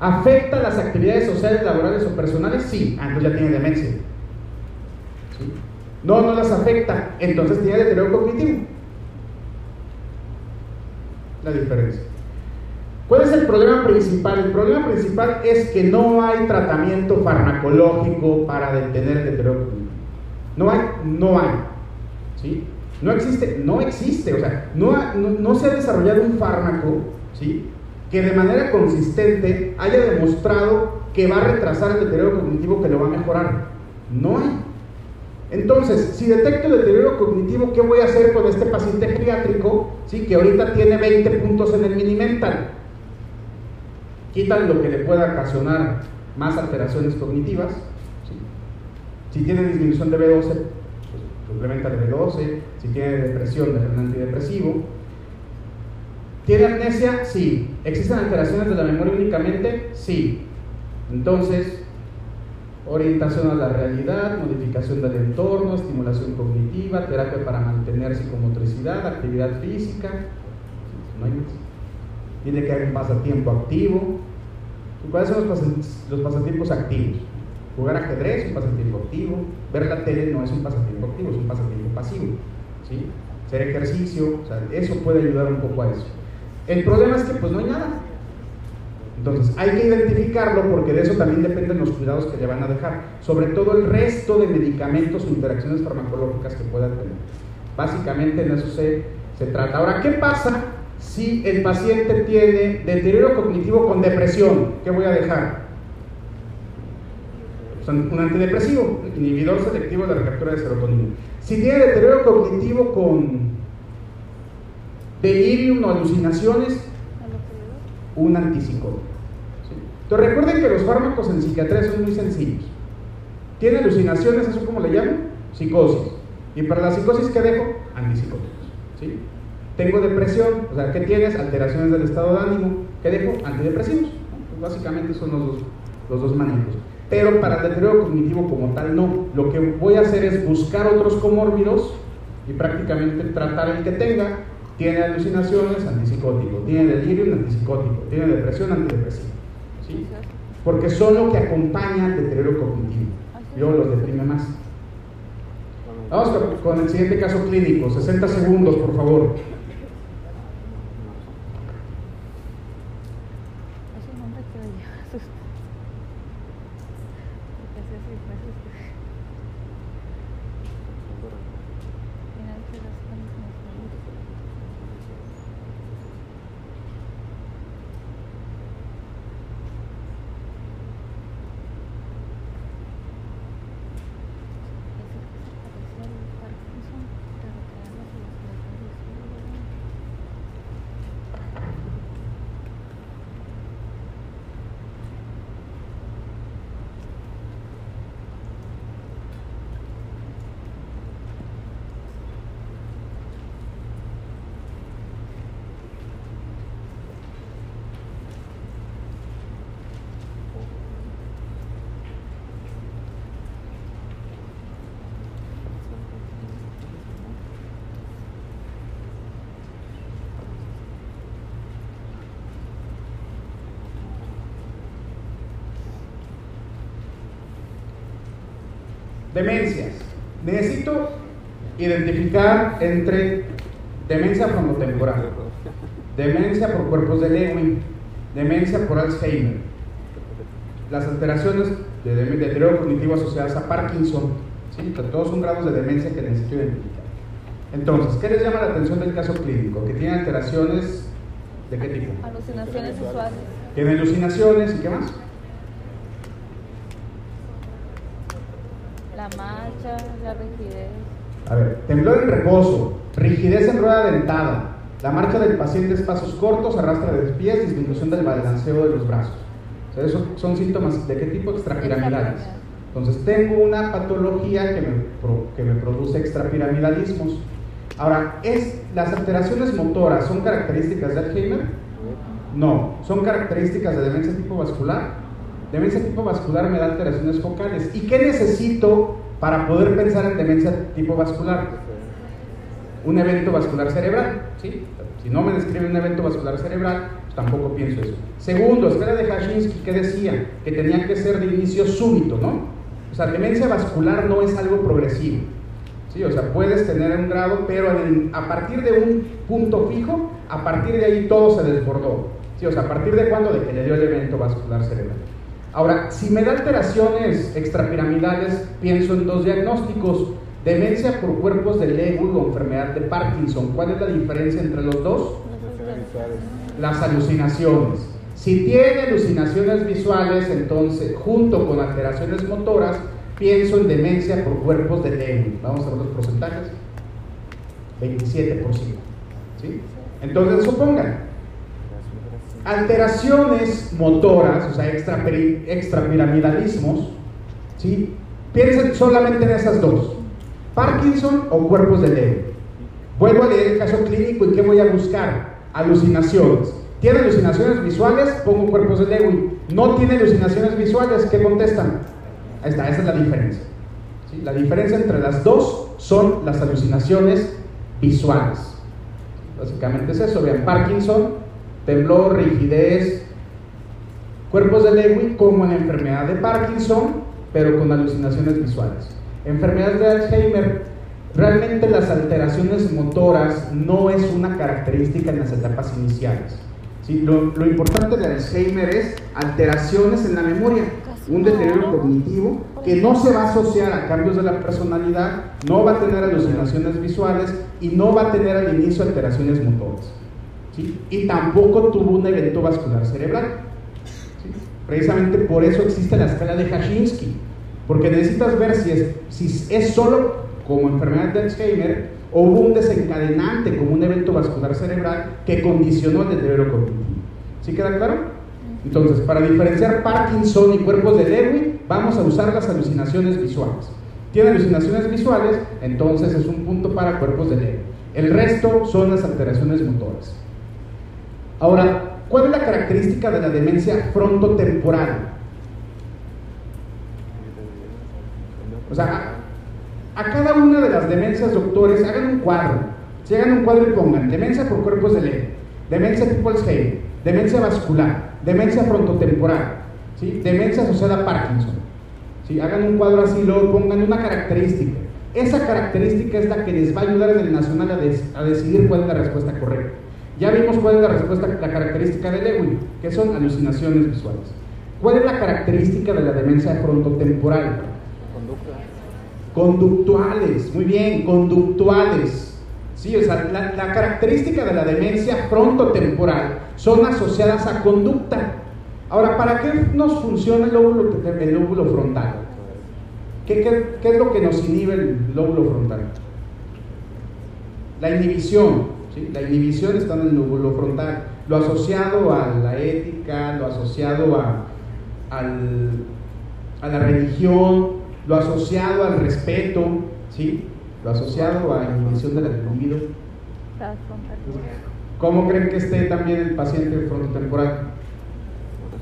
[SPEAKER 2] ¿Afecta las actividades sociales, laborales o personales? Sí, ah, entonces ya tiene demencia. ¿Sí? No, no las afecta. Entonces tiene deterioro cognitivo. La diferencia. ¿Cuál es el problema principal? El problema principal es que no hay tratamiento farmacológico para detener el deterioro cognitivo. No hay, no hay. ¿sí? No existe, no existe, o sea, no, no, no se ha desarrollado un fármaco ¿sí? que de manera consistente haya demostrado que va a retrasar el deterioro cognitivo, que lo va a mejorar. No hay. Entonces, si detecto deterioro cognitivo, ¿qué voy a hacer con este paciente geriátrico? ¿sí? Que ahorita tiene 20 puntos en el mini mental. Quitan lo que le pueda ocasionar más alteraciones cognitivas. Si tiene disminución de B12, pues suplementa el B12. Si tiene depresión, de un antidepresivo. ¿Tiene amnesia? Sí. ¿Existen alteraciones de la memoria únicamente? Sí. Entonces, orientación a la realidad, modificación del entorno, estimulación cognitiva, terapia para mantener psicomotricidad, actividad física, no hay más. Tiene que haber un pasatiempo activo. ¿Cuáles son los, pasatiempos activos? Jugar ajedrez es un pasatiempo activo, ver la tele no es un pasatiempo activo, es un pasatiempo pasivo. ¿sí? Hacer ejercicio, o sea, eso puede ayudar un poco a eso. El problema es que pues no hay nada. Entonces, hay que identificarlo porque de eso también dependen los cuidados que le van a dejar, sobre todo el resto de medicamentos o interacciones farmacológicas que pueda tener. Básicamente en eso se, se trata. Ahora, ¿qué pasa si el paciente tiene deterioro cognitivo con depresión? ¿Qué voy a dejar? un antidepresivo, inhibidor selectivo de la recaptura de serotonina. Si tiene deterioro cognitivo con delirium o alucinaciones, un antipsicótico. Entonces recuerden que los fármacos en psiquiatría son muy sencillos. Tiene alucinaciones, ¿eso cómo le llaman? Psicosis. Y para la psicosis, ¿qué dejo? Antipsicóticos. ¿sí? Tengo depresión, o sea, ¿qué tienes? Alteraciones del estado de ánimo. ¿Qué dejo? Antidepresivos. Pues básicamente son los dos, los dos manejos. Pero para el deterioro cognitivo como tal, no. Lo que voy a hacer es buscar otros comórbidos y prácticamente tratar el que tenga. Tiene alucinaciones, antipsicótico. Tiene delirio, antipsicótico. Tiene depresión, antidepresivo. Porque son lo que acompaña el deterioro cognitivo. Luego los deprime más. Vamos con el siguiente caso clínico. 60 segundos, por favor. Identificar entre demencia frontotemporal, demencia por cuerpos de Lewin, demencia por Alzheimer, las alteraciones de deterioro cognitivo asociadas a Parkinson, ¿sí? todos son grados de demencia que necesito identificar. Entonces, ¿qué les llama la atención del caso clínico? Que tiene alteraciones de qué tipo?
[SPEAKER 1] Alucinaciones sexuales.
[SPEAKER 2] Tiene alucinaciones y qué más?
[SPEAKER 1] la rigidez.
[SPEAKER 2] A ver, temblor en reposo, rigidez en rueda dentada, la marcha del paciente es pasos cortos, arrastra de pies, disminución del balanceo de los brazos. O sea, esos son síntomas de qué tipo extrapiramidales. Entonces, tengo una patología que me, que me produce extrapiramidalismos. Ahora, ¿es, ¿las alteraciones motoras son características de Alzheimer? No, son características de demencia tipo vascular. Demencia tipo vascular me da alteraciones focales. ¿Y qué necesito para poder pensar en demencia tipo vascular. Un evento vascular cerebral, ¿sí? Si no me describe un evento vascular cerebral, pues tampoco pienso eso. Segundo, esfera de Hashinsky, ¿qué decía? Que tenía que ser de inicio súbito, ¿no? O sea, demencia vascular no es algo progresivo. ¿sí? O sea, puedes tener un grado, pero a partir de un punto fijo, a partir de ahí todo se desbordó. ¿sí? O sea, a parir de cuándo? De que le dio el evento vascular cerebral. Ahora, si me da alteraciones extrapiramidales, pienso en dos diagnósticos. Demencia por cuerpos de Lewy o enfermedad de Parkinson. ¿Cuál es la diferencia entre los dos? Las alucinaciones. Si tiene alucinaciones visuales, entonces, junto con alteraciones motoras, pienso en demencia por cuerpos de Lewy. Vamos a ver los porcentajes. 27%. ¿sí? Entonces, supongan, alteraciones motoras, o sea, extrapiramidalismos, ¿sí? piensen solamente en esas dos, Parkinson o cuerpos de Lewy. Vuelvo a leer el caso clínico y ¿qué voy a buscar? Alucinaciones. ¿Tiene alucinaciones visuales? Pongo cuerpos de Lewy. ¿No tiene alucinaciones visuales? ¿Qué contestan? Ahí está, esa es la diferencia. La diferencia entre las dos son las alucinaciones visuales. Básicamente es eso. Vean, Parkinson, temblor, rigidez, cuerpos de Lewy como en la enfermedad de Parkinson, pero con alucinaciones visuales. Enfermedades de Alzheimer, realmente las alteraciones motoras no es una característica en las etapas iniciales. ¿sí? Lo, lo importante de Alzheimer es alteraciones en la memoria, un deterioro cognitivo que no se va a asociar a cambios de la personalidad, no va a tener alucinaciones visuales y no va a tener al inicio alteraciones motoras. ¿Sí? Y tampoco tuvo un evento vascular cerebral. ¿sí? Precisamente por eso existe la escala de Hashinsky, porque necesitas ver si es, si es solo como enfermedad de Alzheimer o hubo un desencadenante como un evento vascular cerebral que condicionó el deterioro cognitivo. ¿Sí queda claro? Entonces, para diferenciar Parkinson y cuerpos de Lewy, vamos a usar las alucinaciones visuales. Tiene alucinaciones visuales, entonces es un punto para cuerpos de Lewy. El resto son las alteraciones motoras. Ahora, ¿cuál es la característica de la demencia frontotemporal? O sea, a, cada una de las demencias, doctores, hagan un cuadro. Si hagan un cuadro y pongan demencia por cuerpos de Lewy, demencia tipo Alzheimer, demencia vascular, demencia frontotemporal, ¿sí? demencia asociada a Parkinson. ¿sí? Hagan un cuadro así y luego pongan una característica. Esa característica es la que les va a ayudar en el nacional a decidir cuál es la respuesta correcta. Ya vimos cuál es la respuesta, la característica de Lewin, que son alucinaciones visuales. ¿Cuál es la característica de la demencia frontotemporal? Conductuales, muy bien, conductuales. Sí, o sea, la, característica de la demencia frontotemporal son asociadas a conducta. Ahora, ¿para qué nos funciona el lóbulo, frontal? ¿Qué, qué, qué es lo que nos inhibe el lóbulo frontal? La inhibición. La inhibición está en el lóbulo frontal. Lo asociado a la ética, lo asociado a, al, a la religión, lo asociado al respeto, ¿sí? lo asociado a la inhibición de la libido. ¿Cómo creen que esté también el paciente frontotemporal?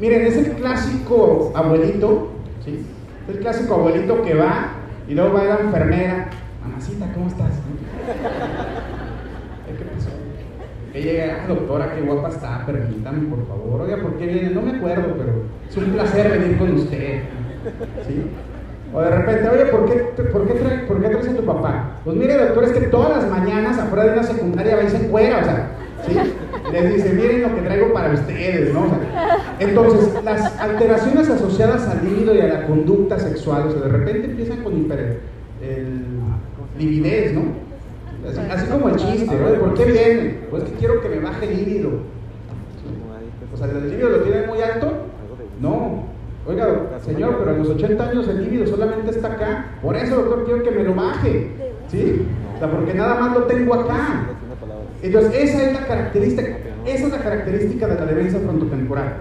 [SPEAKER 2] Miren, es el clásico abuelito, ¿sí? Es el clásico abuelito que va y luego va a la enfermera. Mamacita, ¿cómo estás? Que llega, "Ah, doctora, qué guapa está, permítame, por favor. Oiga, ¿por qué viene? No me acuerdo, pero es un placer venir con usted. ¿Sí? O de repente, oye, ¿por qué, por, qué trae- ¿por qué traes a tu papá? Pues mire, doctor, es que todas las mañanas afuera de una secundaria va y se encuera, o sea, ¿sí? Les dice, miren lo que traigo para ustedes, ¿no? Entonces, las alteraciones asociadas al líbido y a la conducta sexual, o sea, de repente empiezan con hiper, el, ¿no? Así, así como el chiste, ¿no? ¿Por qué viene? Pues que quiero que me baje el líbido. O sea, ¿el líbido lo tiene muy alto? No. Oiga, señor, pero a los 80 años el líbido solamente está acá. Por eso, doctor, quiero que me lo baje. ¿Sí? O sea, porque nada más lo tengo acá. Entonces, esa es la característica, esa es la característica de la demencia frontotemporal.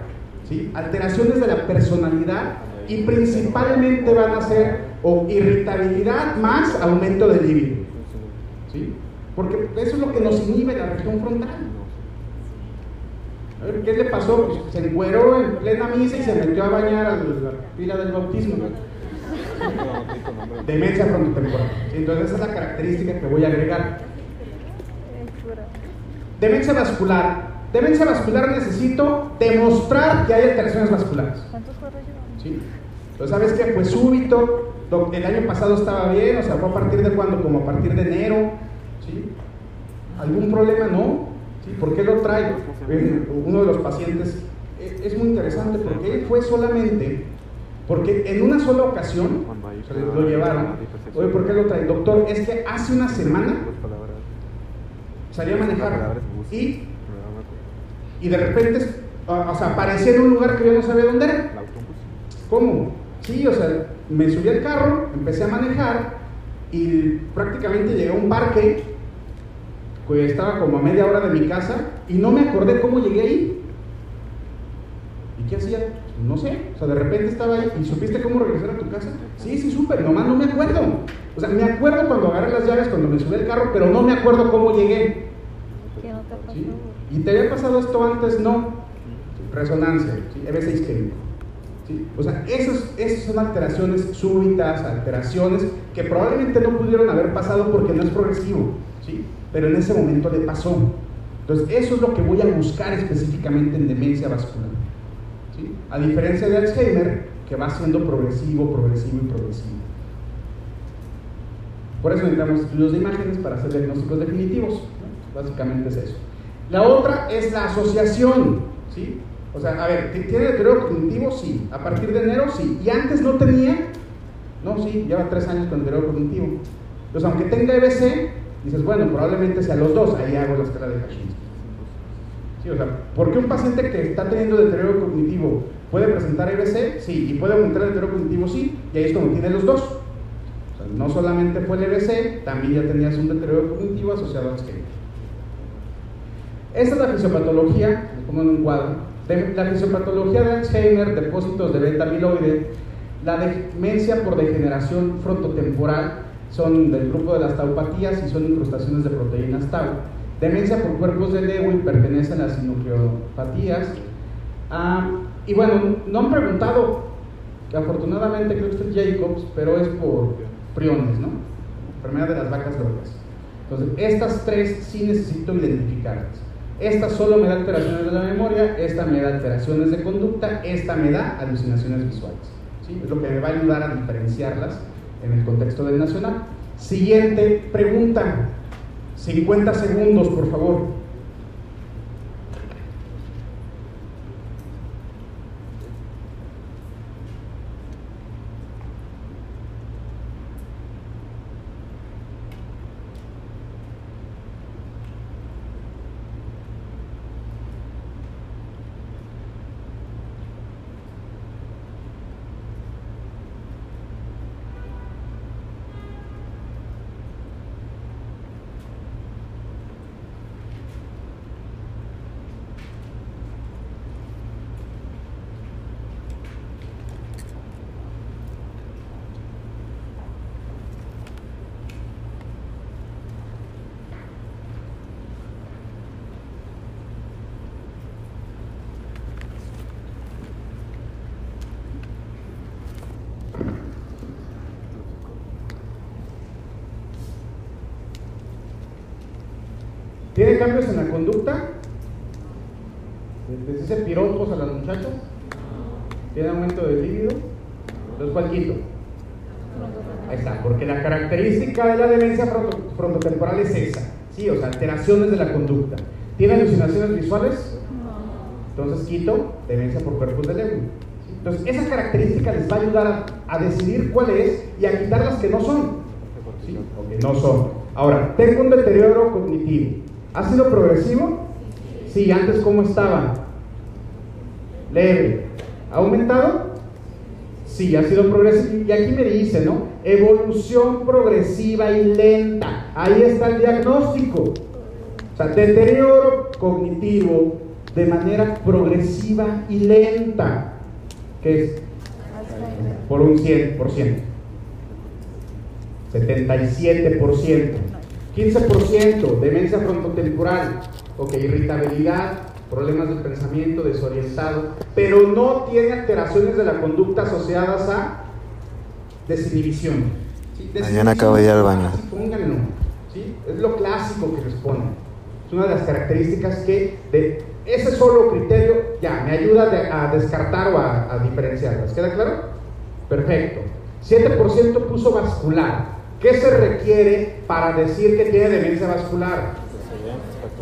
[SPEAKER 2] ¿sí? Alteraciones de la personalidad y principalmente van a ser o irritabilidad más aumento del líbido. ¿sí? Porque eso es lo que nos inhibe la región frontal. A ver, ¿qué le pasó? Pues se encueró en plena misa y se metió a bañar a la pila del bautismo. Demencia frontotemporal. Entonces esa es la característica que voy a agregar. Demencia vascular. Demencia vascular necesito demostrar que hay alteraciones vasculares.
[SPEAKER 1] ¿Cuántos?
[SPEAKER 2] ¿sí? Entonces, ¿sabes qué? Pues súbito, el año pasado estaba bien, o sea, fue a partir de cuándo, como a partir de enero. ¿Algún problema? No. ¿Sí? ¿Por qué lo trae? Eh, Uno de los pacientes, eh, es muy interesante porque él fue solamente, porque en una sola ocasión lo llevaron. Oye, ¿por qué lo trae? Doctor, es que hace una semana
[SPEAKER 3] palabras.
[SPEAKER 2] salí a manejar y,
[SPEAKER 3] acuerdo.
[SPEAKER 2] y de repente, o sea, aparecía en un lugar que yo no sabía dónde era. ¿Cómo? Sí, o sea, me subí al carro, empecé a manejar y prácticamente llegué a un parque que estaba como a media hora de mi casa y no me acordé cómo llegué ahí. ¿Y qué hacía? No sé, o sea, de repente estaba ahí y supiste cómo regresar a tu casa. Sí, sí, supe, nomás no me acuerdo. O sea, me acuerdo cuando agarré las llaves, cuando me subí al carro, pero no me acuerdo cómo llegué.
[SPEAKER 1] ¿Qué no te pasó?
[SPEAKER 2] ¿sí? ¿Y te había pasado esto antes? No. Resonancia, ¿sí? EB6 isquémico. ¿Sí? O sea, esas, esas son alteraciones súbitas, alteraciones que probablemente no pudieron haber pasado porque no es progresivo, ¿sí? pero en ese momento le pasó. Entonces, eso es lo que voy a buscar específicamente en demencia vascular. ¿sí? A diferencia de Alzheimer, que va siendo progresivo, progresivo y progresivo. Por eso necesitamos estudios de imágenes para hacer diagnósticos definitivos. ¿no? Básicamente es eso. La otra es la asociación. ¿sí? O sea, a ver, ¿tiene deterioro cognitivo? Sí. A partir de enero, sí. ¿Y antes no tenía? No, sí, lleva tres años con deterioro cognitivo. Entonces, aunque tenga EBC, dices, bueno, probablemente sea los dos. Ahí hago la escala de Kashinsky. Sí, o sea, ¿por qué un paciente que está teniendo deterioro cognitivo puede presentar EBC? Sí. ¿Y puede aumentar el deterioro cognitivo? Sí. Y ahí es como tiene los dos. O sea, no solamente fue el EBC, también ya tenías un deterioro cognitivo asociado a Alzheimer. Esta es la fisiopatología, les pongo en un cuadro, la fisiopatología de Alzheimer, depósitos de beta amiloide, la demencia por degeneración frontotemporal son del grupo de las taupatías y son incrustaciones de proteínas tau. Demencia por cuerpos de Lewy pertenece a las sinucleopatías. Ah, y bueno, no han preguntado, afortunadamente creo que es Jacobs, pero es por priones, ¿no? Enfermedad de las vacas locas. Entonces, estas tres sí necesito identificarlas. Esta solo me da alteraciones de la memoria, esta me da alteraciones de conducta, esta me da alucinaciones visuales. Es lo que me va a ayudar a diferenciarlas en el contexto del nacional. Siguiente pregunta. 50 segundos, por favor. ¿Tiene cambios en la conducta? ¿Les dice piropos a las muchachas? ¿Tiene aumento de líbido? Entonces, ¿cuál quito? Ahí está, porque la característica de la demencia fronto- frontotemporal es esa, ¿sí? O sea, alteraciones de la conducta. ¿Tiene alucinaciones visuales? Entonces quito demencia por cuerpos de Lewy. Entonces, esa característica les va a ayudar a, decidir cuál es y a quitar las que no son. ¿sí? O que no son. Ahora, tengo un deterioro cognitivo. ¿Ha sido progresivo? Sí, antes cómo estaba. Leve. ¿Ha aumentado? Sí, ha sido progresivo. Y aquí me dice, ¿no? Evolución progresiva y lenta. Ahí está el diagnóstico. O sea, deterioro cognitivo de manera progresiva y lenta. Que es por un 100%. 77%. 15% demencia frontotemporal. Ok, irritabilidad, problemas del pensamiento, desorientado, pero no tiene alteraciones de la conducta asociadas a desinhibición. ¿sí?
[SPEAKER 4] Mañana acabo de ir al baño.
[SPEAKER 2] Pónganlo, ¿sí? Es lo clásico que responde. Es una de las características que de ese solo criterio ya me ayuda de- a descartar o a, a diferenciarlas. ¿Queda claro? Perfecto. 7% puso vascular. ¿Qué se requiere para decir que tiene demencia vascular?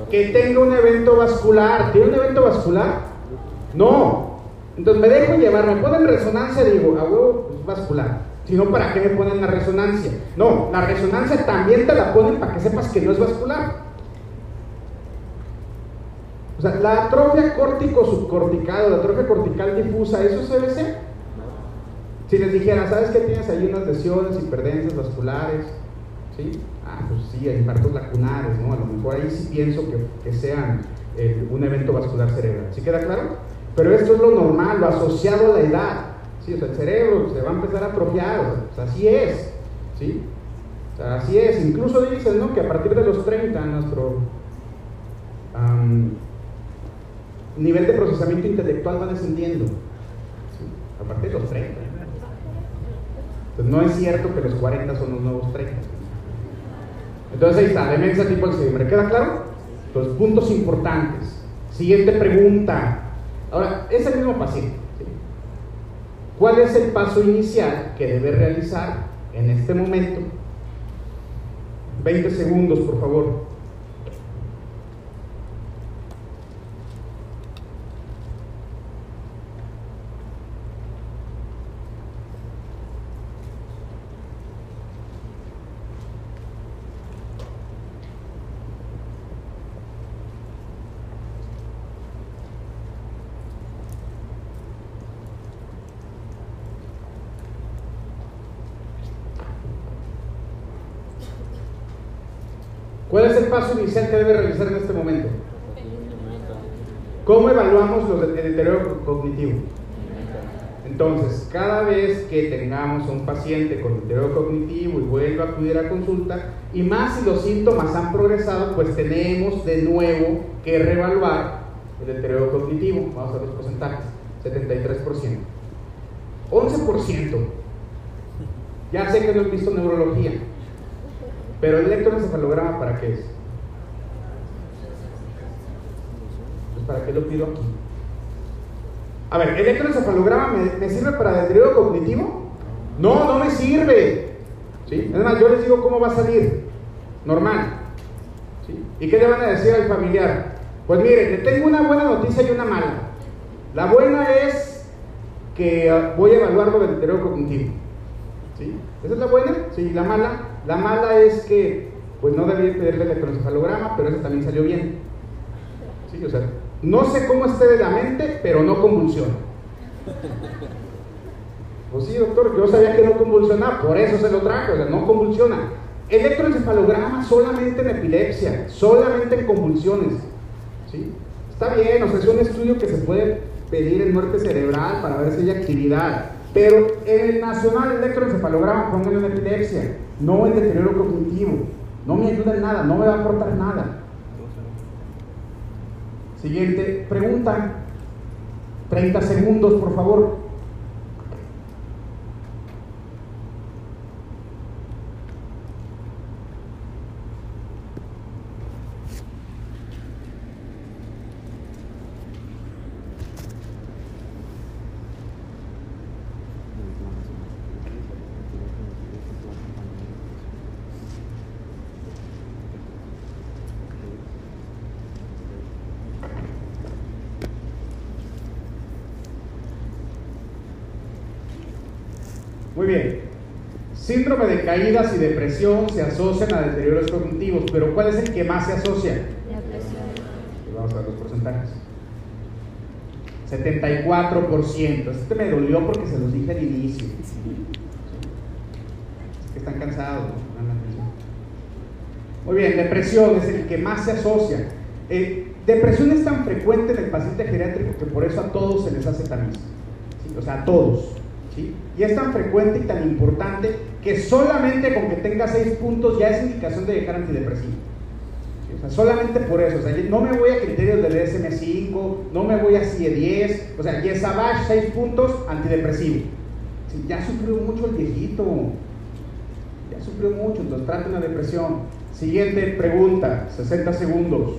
[SPEAKER 2] Que tenga un evento vascular. ¿Tiene un evento vascular? No. Entonces me dejo llevar, me ponen resonancia, digo, a huevo, pues vascular. Si no, ¿para qué me ponen la resonancia? No, la resonancia también te la ponen para que sepas que no es vascular. O sea, la atrofia córtico subcortical la atrofia cortical difusa, ¿eso es CBC? Si les dijera, ¿sabes que tienes ahí unas lesiones, hiperdencias vasculares? ¿Sí? Ah, pues sí, infartos lacunares, ¿no? A lo mejor ahí sí pienso que, sean eh, un evento vascular cerebral. ¿Sí queda claro? Pero esto es lo normal, lo asociado a la edad. ¿sí? O sea, el cerebro se va a empezar a atrofiar, o sea, así es. ¿sí? O sea, así es. Incluso dicen, ¿no? Que a partir de los 30 nuestro nivel de procesamiento intelectual va descendiendo. A partir de los 30. Entonces no es cierto que los 40 son los nuevos 30. Entonces ahí está, demencia tipo Alzheimer. ¿Queda claro? Los puntos importantes. Siguiente pregunta. Ahora, es el mismo paciente. ¿Cuál es el paso inicial que debe realizar en este momento? 20 segundos, por favor. ¿Cuál es el paso inicial que debe realizar en este momento? ¿Cómo evaluamos el deterioro cognitivo? Entonces, cada vez que tengamos un paciente con deterioro cognitivo y vuelva a acudir a consulta, y más si los síntomas han progresado, pues tenemos de nuevo que reevaluar el deterioro cognitivo. Vamos a ver los porcentajes. 73%. 11%. Ya sé que no he visto neurología. Pero el electroencefalograma, ¿para qué es? Pues ¿para qué lo pido aquí? A ver, ¿el electroencefalograma me, me sirve para deterioro cognitivo? No, no me sirve. ¿Sí? Además, yo les digo cómo va a salir. Normal. ¿Y qué le van a decir al familiar? Pues mire, le tengo una buena noticia y una mala. La buena es que ah, voy a evaluarlo de deterioro cognitivo. ¿Sí? ¿Esa es la buena? Sí, la mala. La mala es que, pues no debí pedirle el electroencefalograma, pero eso también salió bien. ¿Sí? No sé cómo esté de la mente, pero no convulsiona. Pues sí, doctor, yo sabía que no convulsionaba, por eso se lo trajo, o sea, no convulsiona. Electroencefalograma solamente en epilepsia, solamente en convulsiones. ¿Sí? Está bien, o sea, es un estudio que se puede pedir en muerte cerebral para ver si hay actividad. Pero en el nacional electroencefalograma pónganlo en epilepsia, no en deterioro cognitivo. No me ayuda en nada, no me va a aportar nada. Siguiente pregunta. 30 segundos, por favor. Muy bien. Síndrome de caídas y depresión se asocian a deterioros cognitivos, pero ¿cuál es el que más se asocia? Pues vamos a ver los porcentajes. 74%. Este me dolió porque se los dije al inicio. Es que están cansados. Muy bien, depresión es el que más se asocia. Eh, depresión es tan frecuente en el paciente geriátrico que por eso a todos se les hace tamiz. O sea, a todos. Y es tan frecuente y tan importante que solamente con que tenga 6 puntos ya es indicación de dejar antidepresivo. O sea, solamente por eso. O sea, no me voy a criterios del DSM5, no me voy a CIE10. O sea, Yesabach, 6 puntos, antidepresivo. ya sufrió mucho el viejito. Ya sufrió mucho, entonces trata una depresión. Siguiente pregunta, 60 segundos.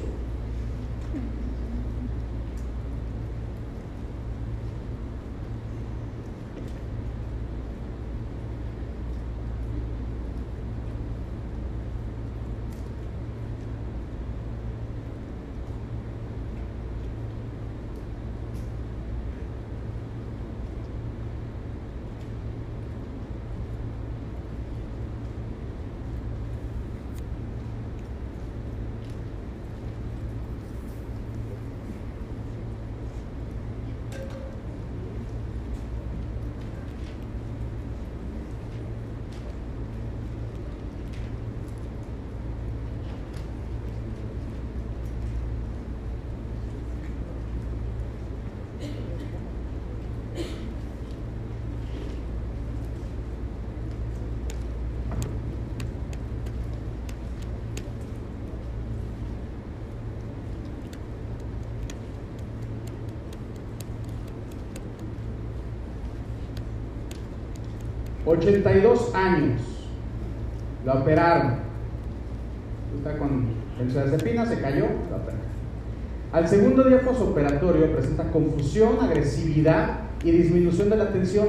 [SPEAKER 2] 82 años. La operaron. Está con en Ciudad de Pina, se cayó, la operaron. Al segundo día posoperatorio presenta confusión, agresividad y disminución de la atención.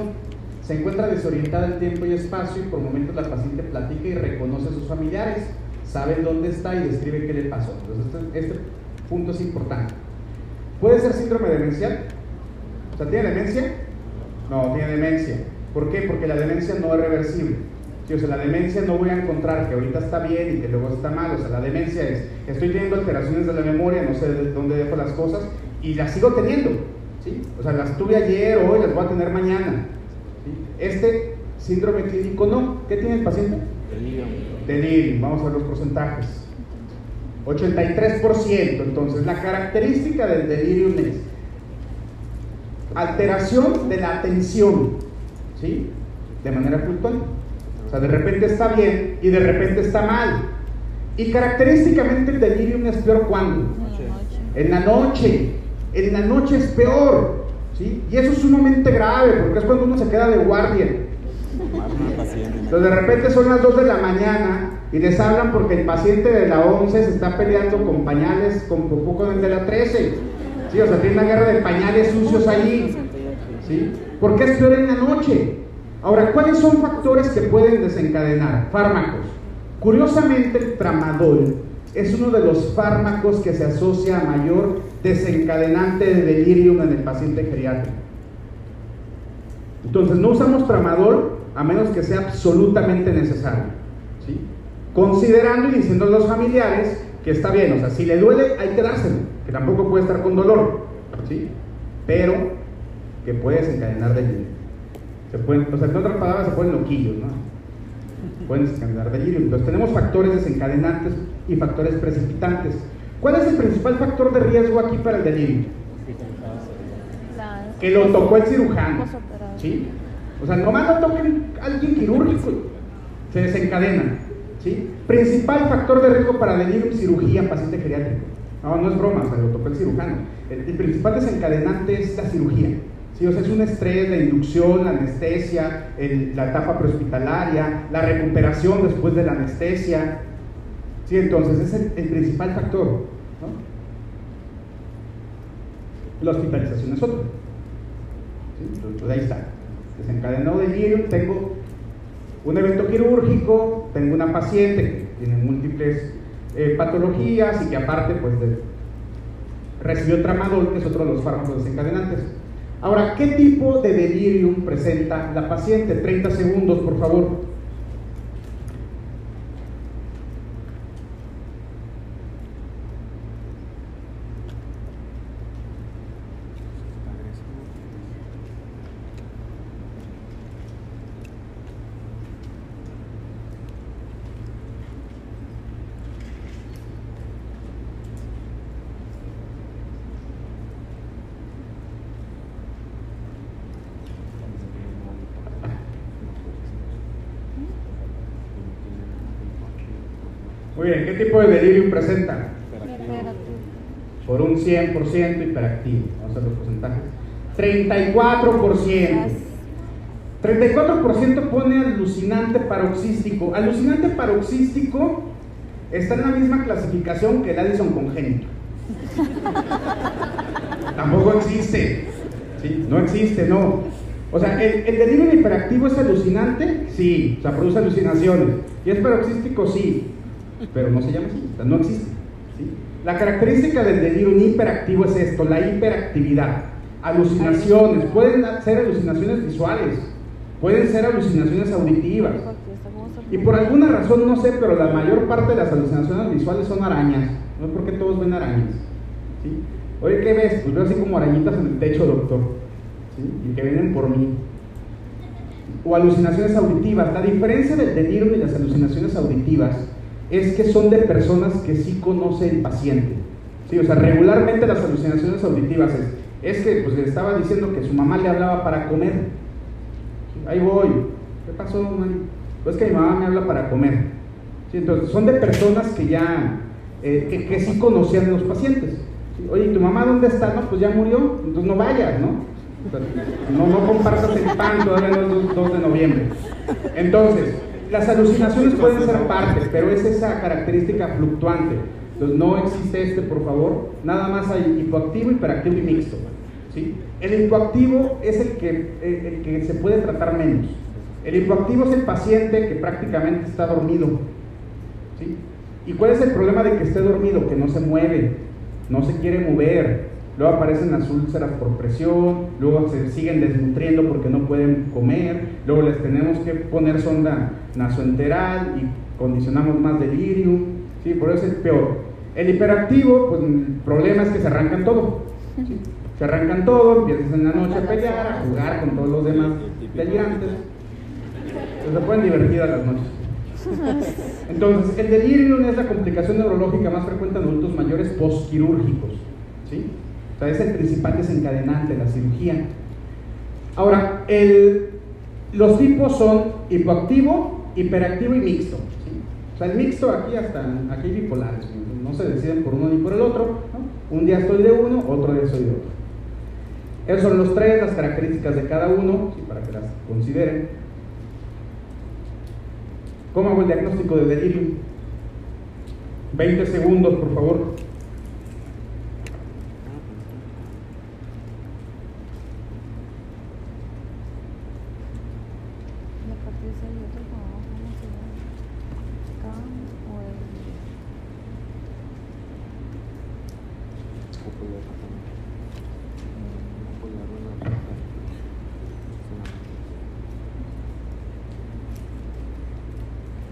[SPEAKER 2] Se encuentra desorientada en tiempo y espacio y por momentos la paciente platica y reconoce a sus familiares, sabe dónde está y describe qué le pasó. Entonces este, este punto es importante. ¿Puede ser síndrome demencial? O sea, ¿tiene demencia? No, tiene demencia. ¿Por qué? Porque la demencia no es reversible. o sea, la demencia no voy a encontrar que ahorita está bien y que luego está mal. O sea, la demencia es, estoy teniendo alteraciones de la memoria, no sé de dónde dejo las cosas y las sigo teniendo. ¿sí? O sea, las tuve ayer, hoy, las voy a tener mañana. Este síndrome clínico no. ¿Qué tiene el paciente?
[SPEAKER 3] Delirium.
[SPEAKER 2] Delirium. Vamos a ver los porcentajes. 83%. Entonces, la característica del delirium es alteración de la atención, ¿sí? De manera fluctuante. O sea, de repente está bien y de repente está mal. Y característicamente el delirium es peor cuando? En la noche. En la noche es peor. ¿sí? Y eso es sumamente grave porque es cuando uno se queda de guardia. Entonces de repente son las 2 de la mañana y les hablan porque el paciente de la 11 se está peleando con pañales con poco de la 13. ¿sí? O sea, tiene una guerra de pañales sucios ahí. ¿sí? ¿Por qué es peor en la noche? Ahora, ¿cuáles son factores que pueden desencadenar? Fármacos. Curiosamente, el tramadol es uno de los fármacos que se asocia a mayor desencadenante de delirium en el paciente geriátrico. Entonces, no usamos tramadol a menos que sea absolutamente necesario. ¿sí? Considerando y diciendo a los familiares que está bien, o sea, si le duele, hay que dárselo, que tampoco puede estar con dolor, ¿sí? pero que puede desencadenar delirio. Se pueden, o sea, en otras palabras, se ponen loquillos, ¿no? Pueden desencadenar delirio. Entonces, tenemos factores desencadenantes y factores precipitantes. ¿Cuál es el principal factor de riesgo aquí para el delirio? Que lo tocó el cirujano. ¿sí? O sea, nomás lo toquen alguien quirúrgico, se desencadena. ¿sí? Principal factor de riesgo para delirio cirugía en paciente geriátrico. No, no es broma, o sea, lo tocó el cirujano. El, principal desencadenante es la cirugía. ¿Sí? O sea, es un estrés, la inducción, la anestesia, la etapa prehospitalaria, la recuperación después de la anestesia. ¿sí? Entonces, es el, principal factor. ¿no? La hospitalización es otro. Entonces, ahí está. Desencadenó delirio, tengo un evento quirúrgico, tengo una paciente que tiene múltiples eh, patologías y que aparte pues recibió tramadol, que es otro de los fármacos desencadenantes. Ahora, ¿qué tipo de delirium presenta la paciente? 30 segundos, por favor. Muy bien, ¿qué tipo de delirio presenta? Por un 100% hiperactivo. Vamos a ver los porcentajes. 34%. 34% pone alucinante paroxístico. Alucinante paroxístico está en la misma clasificación que el Addison congénito. Tampoco existe. ¿sí? No existe, no. O sea, ¿el, ¿el, delirio hiperactivo es alucinante? Sí, o sea, produce alucinaciones. ¿Y es paroxístico? Sí pero no se llama así, no existe. La característica del delirio hiperactivo es esto, la hiperactividad. Alucinaciones, pueden ser alucinaciones visuales, pueden ser alucinaciones auditivas. Y por alguna razón, no sé, pero la mayor parte de las alucinaciones visuales son arañas. No es porque todos ven arañas. Oye, ¿qué ves? Pues veo así como arañitas en el techo, doctor. Y que vienen por mí. O alucinaciones auditivas. La diferencia del delirio y las alucinaciones auditivas es que son de personas que sí conoce el paciente. Sí, o sea, regularmente las alucinaciones auditivas es, es que pues, le estaba diciendo que su mamá le hablaba para comer. Ahí voy. ¿Qué pasó, Pues que mi mamá me habla para comer. Sí, entonces, son de personas que ya, eh, que, sí conocían a los pacientes. Oye, ¿y tu mamá dónde está? No, pues ya murió, entonces no vayas, ¿no? No, no compartas el pan, todavía no es 2 de noviembre. Entonces, las alucinaciones pueden ser parte, pero es esa característica fluctuante. Entonces, no existe este, por favor. Nada más hay hipoactivo, hiperactivo y mixto. ¿sí? El hipoactivo es el que, el que se puede tratar menos. El hipoactivo es el paciente que prácticamente está dormido. ¿sí? ¿Y cuál es el problema de que esté dormido? Que no se mueve, no se quiere mover, luego aparecen las úlceras por presión, luego se siguen desnutriendo porque no pueden comer, luego les tenemos que poner sonda nasoenteral y condicionamos más delirium, ¿sí? por eso es peor. El hiperactivo, pues el problema es que se arrancan todo. Se arrancan todo, empiezas en la noche a pelear, a jugar con todos los demás delirantes. Pues se pueden divertir a las noches. Entonces, el delirium es la complicación neurológica más frecuente en adultos mayores postquirúrgicos. ¿sí? Es el principal desencadenante de la cirugía. Ahora, los tipos son hipoactivo, hiperactivo y mixto. O sea, el mixto aquí hasta aquí bipolares, no se deciden por uno ni por el otro. Un día estoy de uno, otro día estoy de otro. Esos son los tres, las características de cada uno, ¿sí? para que las consideren. ¿Cómo hago el diagnóstico de delirium? 20 segundos, por favor.
[SPEAKER 1] Y aparte de ese hay otro como, ¿cómo se llama? Cam o el...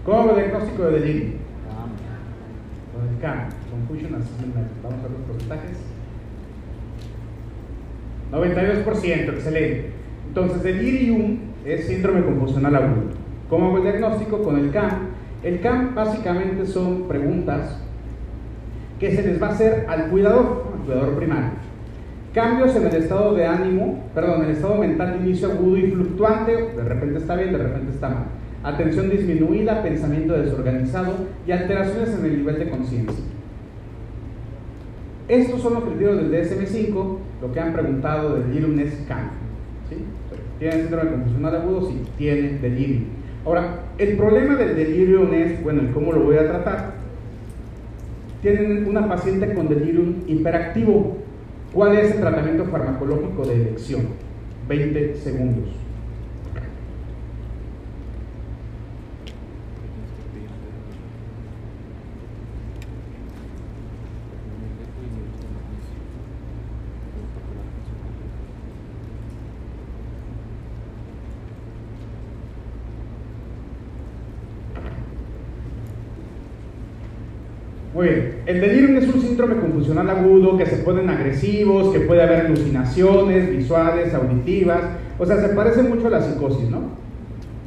[SPEAKER 2] ¿Cómo hago el de? Con el CAM, Confusion Assessment. Vamos a los porcentajes. 92%, excelente. Entonces, delirium es síndrome confusional agudo. ¿Cómo hago el diagnóstico? Con el CAM. El CAM básicamente son preguntas que se les va a hacer al cuidador, al cuidador primario. Cambios en el estado de ánimo, perdón, en el estado mental de inicio agudo y fluctuante, de repente está bien, de repente está mal. Atención disminuida, pensamiento desorganizado y alteraciones en el nivel de conciencia. Estos son los criterios del DSM-5, lo que han preguntado del delirium es CAM. ¿sí? ¿Tiene síndrome confusional agudo? Sí, tiene delirium. Ahora, el problema del delirium es, bueno, ¿y cómo lo voy a tratar? Tienen una paciente con delirium hiperactivo. ¿Cuál es el tratamiento farmacológico de elección? 20 segundos. Muy bien, el delirium es confusional agudo que se ponen agresivos, que puede haber alucinaciones visuales, auditivas, o sea, se parece mucho a la psicosis, ¿no?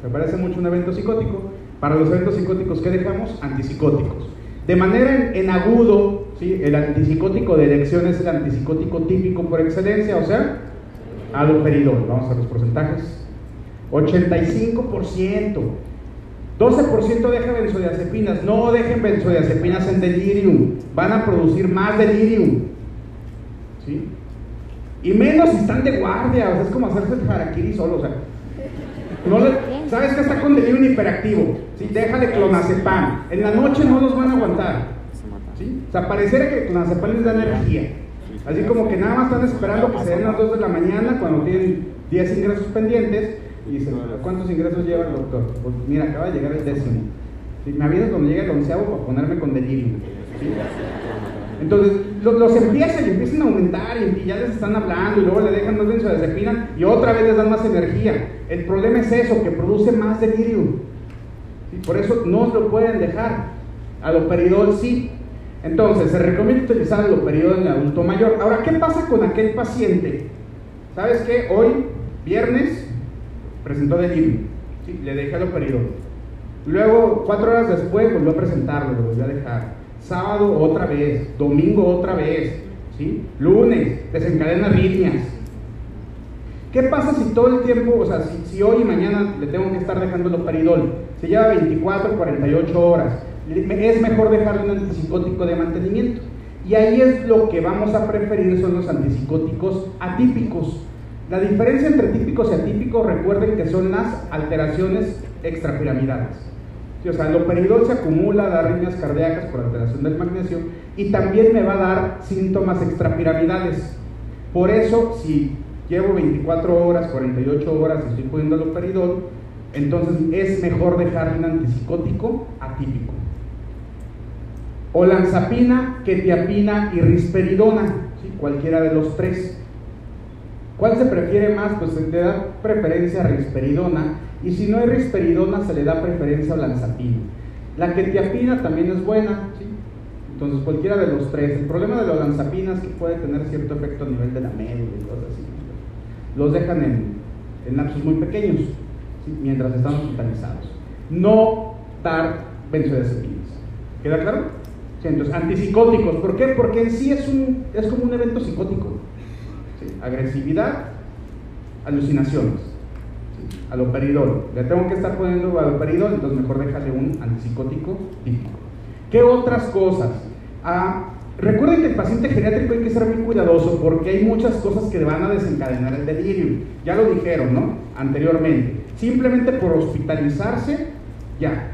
[SPEAKER 2] Se parece mucho a un evento psicótico. Para los eventos psicóticos, ¿qué dejamos? Antipsicóticos. De manera en, en agudo, ¿sí? el antipsicótico de elección es el antipsicótico típico por excelencia, o sea, aloperidol. Vamos a los porcentajes. 85%. 12% deja benzodiazepinas. No dejen benzodiazepinas en delirium. Van a producir más delirium. ¿Sí? Y menos si están de guardia. O sea, es como hacerse el harakiri solo. O sea, ¿sabes que está con delirium hiperactivo? ¿Sí? Déjale clonazepam. En la noche no los van a aguantar. ¿Sí? O sea, pareciera que clonazepam les da energía. Así como que nada más están esperando que se den las 2 de la mañana cuando tienen 10 ingresos pendientes y dicen, ¿cuántos ingresos lleva el doctor? Pues mira, acaba de llegar el décimo. Si me avisas cuando llegue el onceavo para ponerme con delirium. ¿sí? Entonces, los, los empiezan y empiezan a aumentar y, y ya les están hablando y luego le dejan más benzodiazepina y otra vez les dan más energía. El problema es eso, que produce más delirium. ¿sí? Por eso no lo pueden dejar. Aloperidol sí. Entonces, se recomienda utilizar aloperidol en el adulto mayor. Ahora, ¿qué pasa con aquel paciente? ¿Sabes qué? Hoy, viernes, presentó delirium. ¿sí? Le dejé aloperidol. Luego, cuatro horas después, volvió a presentarlo, lo volvió a dejar. Sábado, otra vez. Domingo, otra vez. ¿sí? Lunes, desencadena arritmias. ¿Qué pasa si todo el tiempo, o sea, si, hoy y mañana le tengo que estar dejando el operidol? Se lleva 24, 48 horas. Es mejor dejarle un antipsicótico de mantenimiento. Y ahí es lo que vamos a preferir, son los antipsicóticos atípicos. La diferencia entre típicos y atípicos, recuerden que son las alteraciones extrapiramidales. Sí, o sea, el operidol se acumula, da arritmias cardíacas por alteración del magnesio y también me va a dar síntomas extrapiramidales. Por eso, si llevo 24 horas, 48 horas y estoy poniendo el operidol, entonces es mejor dejar un antipsicótico atípico. Olanzapina, ketiapina y risperidona, cualquiera de los tres. ¿Cuál se prefiere más? Pues se le da preferencia a risperidona y si no hay risperidona se le da preferencia a olanzapina. La ketiapina también es buena, ¿sí? entonces cualquiera de los tres. El problema de la olanzapina es que puede tener cierto efecto a nivel de la médula y cosas así. Los dejan en, en lapsos muy pequeños mientras están hospitalizados. No dar benzodiazepinas. ¿Queda claro? entonces, antipsicóticos. ¿Por qué? Porque en sí es, un, es como un evento psicótico. Agresividad, alucinaciones. ¿sí? Aloperidol. Le tengo que estar poniendo aloperidol, entonces mejor déjale un antipsicótico típico. ¿Qué otras cosas? Ah, recuerden que el paciente geriátrico hay que ser muy cuidadoso porque hay muchas cosas que van a desencadenar el delirio. Ya lo dijeron, ¿no? Anteriormente. Simplemente por hospitalizarse, ya.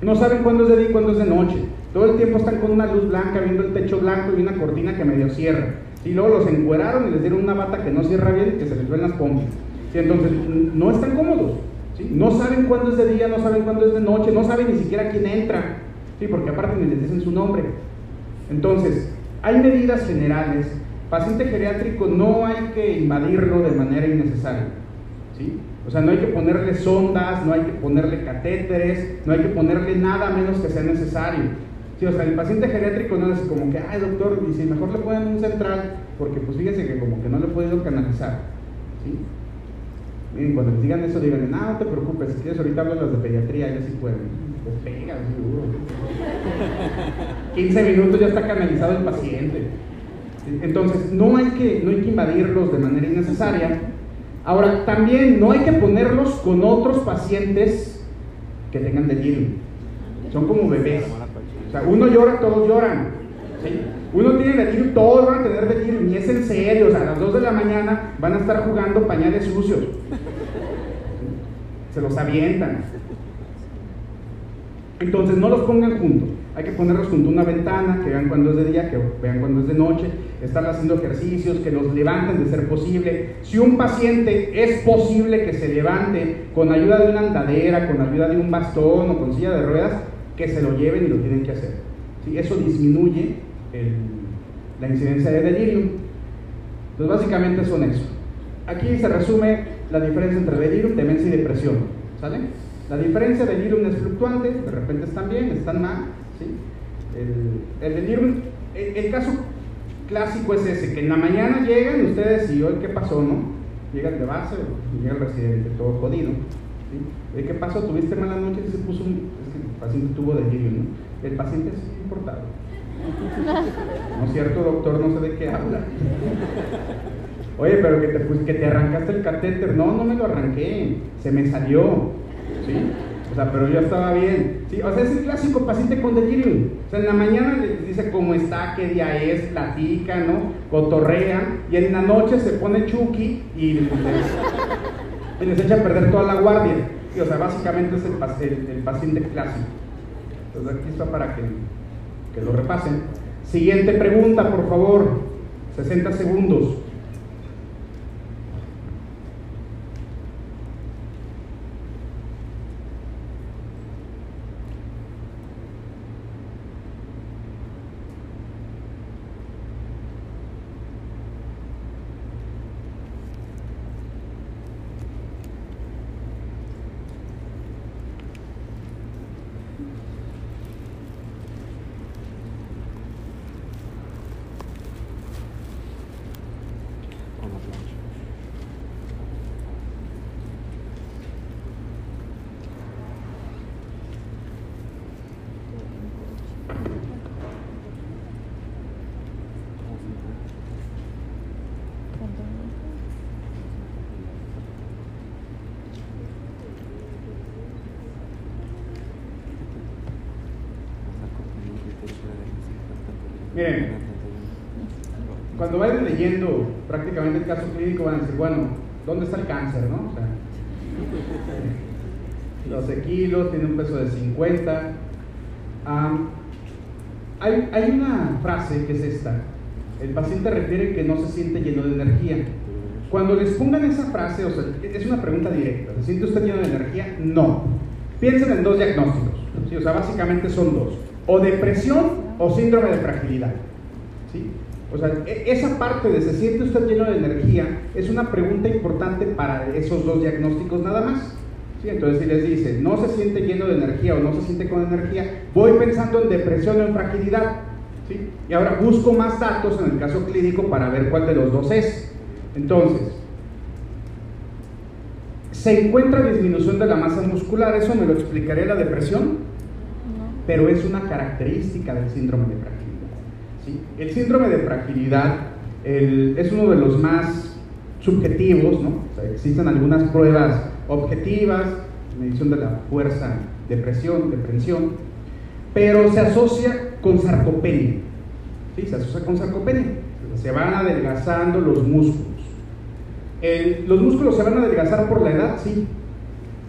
[SPEAKER 2] No saben cuándo es de día y cuándo es de noche. Todo el tiempo están con una luz blanca, viendo el techo blanco y una cortina que medio cierra. Y luego los encueraron y les dieron una bata que no cierra bien y que se les ven las pompis. Entonces, no están cómodos. No saben cuándo es de día, no saben cuándo es de noche, no saben ni siquiera quién entra. ¿sí? Porque aparte ni les dicen su nombre. Entonces, hay medidas generales. Paciente geriátrico no hay que invadirlo de manera innecesaria. ¿sí? O sea, no hay que ponerle sondas, no hay que ponerle catéteres, no hay que ponerle nada menos que sea necesario. Sí, o sea, el paciente geriátrico no es como que, ay doctor, y si mejor le ponen un central, porque pues fíjese que como que no le he podido canalizar. ¿sí? Miren, cuando les digan eso, digan, no, no te preocupes, si quieres ahorita hablas de pediatría, ya sí pueden. Pues pega, seguro. 15 minutos ya está canalizado el paciente. Entonces, no hay, que, no hay que invadirlos de manera innecesaria. Ahora, también no hay que ponerlos con otros pacientes que tengan delirio. Son como bebés. Uno llora, todos lloran. Uno tiene delirio, todos van a tener delirio, ni es en serio. O sea, a las 2 de la mañana van a estar jugando pañales sucios. Se los avientan. Entonces, no los pongan juntos. Hay que ponerlos junto a una ventana, que vean cuando es de día, que vean cuando es de noche, estar haciendo ejercicios, que los levanten de ser posible. Si un paciente es posible que se levante con ayuda de una andadera, con ayuda de un bastón o con silla de ruedas, que se lo lleven y lo tienen que hacer. ¿Sí? Eso disminuye el, la incidencia de delirium. Entonces, básicamente son eso. Aquí se resume la diferencia entre delirium, demencia y depresión. ¿Sale? La diferencia de delirium es fluctuante, de repente están bien, están mal. ¿sí? El, el delirium, el, el, caso clásico es ese, que en la mañana llegan ustedes y hoy qué pasó, ¿no? Llegan de base, llega el residente todo jodido. ¿sí? ¿Qué pasó? ¿Tuviste mala noche? Se puso un, el paciente tuvo delirio, ¿no? El paciente es importado. ¿No es cierto, doctor? No sé de qué habla. Oye, pero que te, pues, que te arrancaste el catéter. No, no me lo arranqué, se me salió. ¿Sí? O sea, pero yo estaba bien. ¿sí? O sea, es el clásico paciente con delirio. O sea, en la mañana le dice cómo está, qué día es, platica, ¿no? Cotorrea. Y en la noche se pone chuki les, y les echa a perder toda la guardia. O sea, básicamente es el, el, el, paciente clásico. Entonces aquí está para que, que lo repasen. Siguiente pregunta, por favor. 60 segundos. Leyendo prácticamente el caso clínico van a decir, bueno, ¿dónde está el cáncer, no? O sea, 12 kilos, tiene un peso de 50. Am, hay, hay una frase que es esta. El paciente refiere que no se siente lleno de energía. Cuando les pongan esa frase, o sea, es una pregunta directa. ¿Se siente usted lleno de energía? No. Piensen en dos diagnósticos. ¿sí? O sea, básicamente son dos. O depresión o síndrome de fragilidad. ¿sí? O sea, e- esa parte de se siente usted lleno de energía es una pregunta importante para esos dos diagnósticos nada más. ¿sí? Entonces, si les dice, no se siente lleno de energía o no se siente con energía, voy pensando en depresión o en fragilidad. ¿sí? Y ahora busco más datos en el caso clínico para ver cuál de los dos es. Entonces, se encuentra disminución de la masa muscular, eso me lo explicaré la depresión,
[SPEAKER 1] No.
[SPEAKER 2] pero es una característica del síndrome de fragilidad. El síndrome de fragilidad es uno de los más subjetivos, ¿no? Existen algunas pruebas objetivas, medición de la fuerza de presión, de presión, pero se asocia con sarcopenia. ¿sí? Se asocia con sarcopenia. Se van adelgazando los músculos. Los músculos se van a adelgazar por la edad, sí.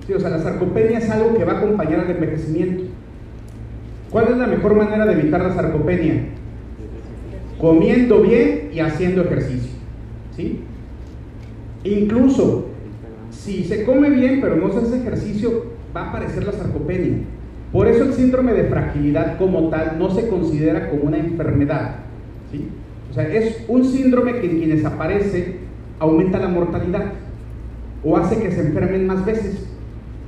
[SPEAKER 2] Sí, o sea, la sarcopenia es algo que va a acompañar al envejecimiento. ¿Cuál es la mejor manera de evitar la sarcopenia? Comiendo bien y haciendo ejercicio. ¿sí? Incluso, si se come bien pero no se hace ejercicio, va a aparecer la sarcopenia. Por eso el síndrome de fragilidad como tal no se considera como una enfermedad. ¿sí? O sea, es un síndrome que en quienes aparece aumenta la mortalidad o hace que se enfermen más veces.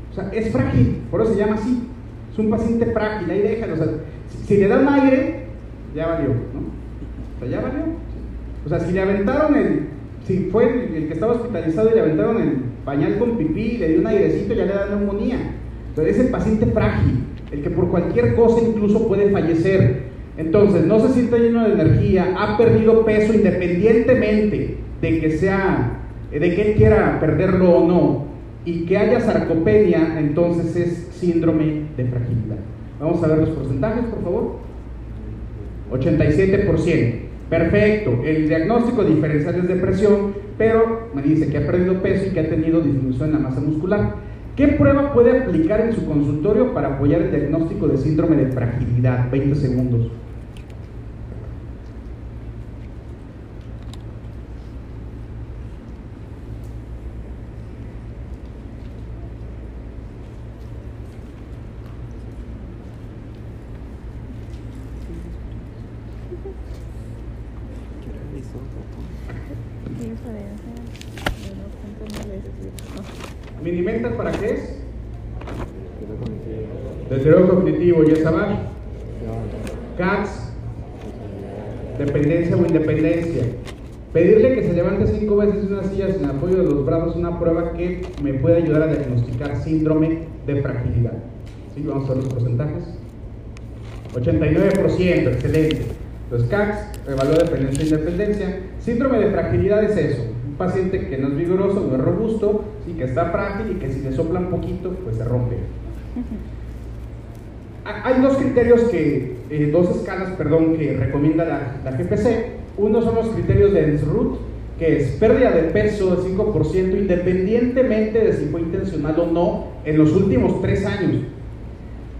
[SPEAKER 2] O sea, es frágil, por eso se llama así. Es un paciente frágil, ahí déjalo. Si le dan aire, ya valió, ¿no? O ya valió. O sea, si le aventaron el, si fue el, que estaba hospitalizado y le aventaron el pañal con pipí le dio un airecito, ya le da neumonía. Entonces, es el paciente frágil, el que por cualquier cosa incluso puede fallecer. Entonces, no se siente lleno de energía, ha perdido peso independientemente de que sea, de que él quiera perderlo o no, y que haya sarcopenia, entonces es síndrome de fragilidad. Vamos a ver los porcentajes, por favor. 87%. Perfecto. El diagnóstico diferencial es depresión, pero me dice que ha perdido peso y que ha tenido disminución en la masa muscular. ¿Qué prueba puede aplicar en su consultorio para apoyar el diagnóstico de síndrome de fragilidad? 20 segundos.
[SPEAKER 1] Diferencia de los puntos de decisión.
[SPEAKER 2] ¿Minimentas para qué es? Deterioro cognitivo, y es abajo. CATS, dependencia o independencia. Pedirle que se levante cinco veces una silla sin apoyo de los brazos es una prueba que me puede ayudar a diagnosticar síndrome de fragilidad. ¿Sí? Vamos a ver los porcentajes. 89%, excelente. Los CACs evalúa dependencia e independencia. Síndrome de fragilidad es eso. Un paciente que no es vigoroso, no es robusto, sí, que está frágil y que si le sopla un poquito, pues se rompe. Ha- Hay dos criterios que, eh, dos escalas, perdón, que recomienda la, la GPC. Uno son los criterios de Ensrut, que es pérdida de peso del 5% independientemente de si fue intencional o no en los últimos tres años.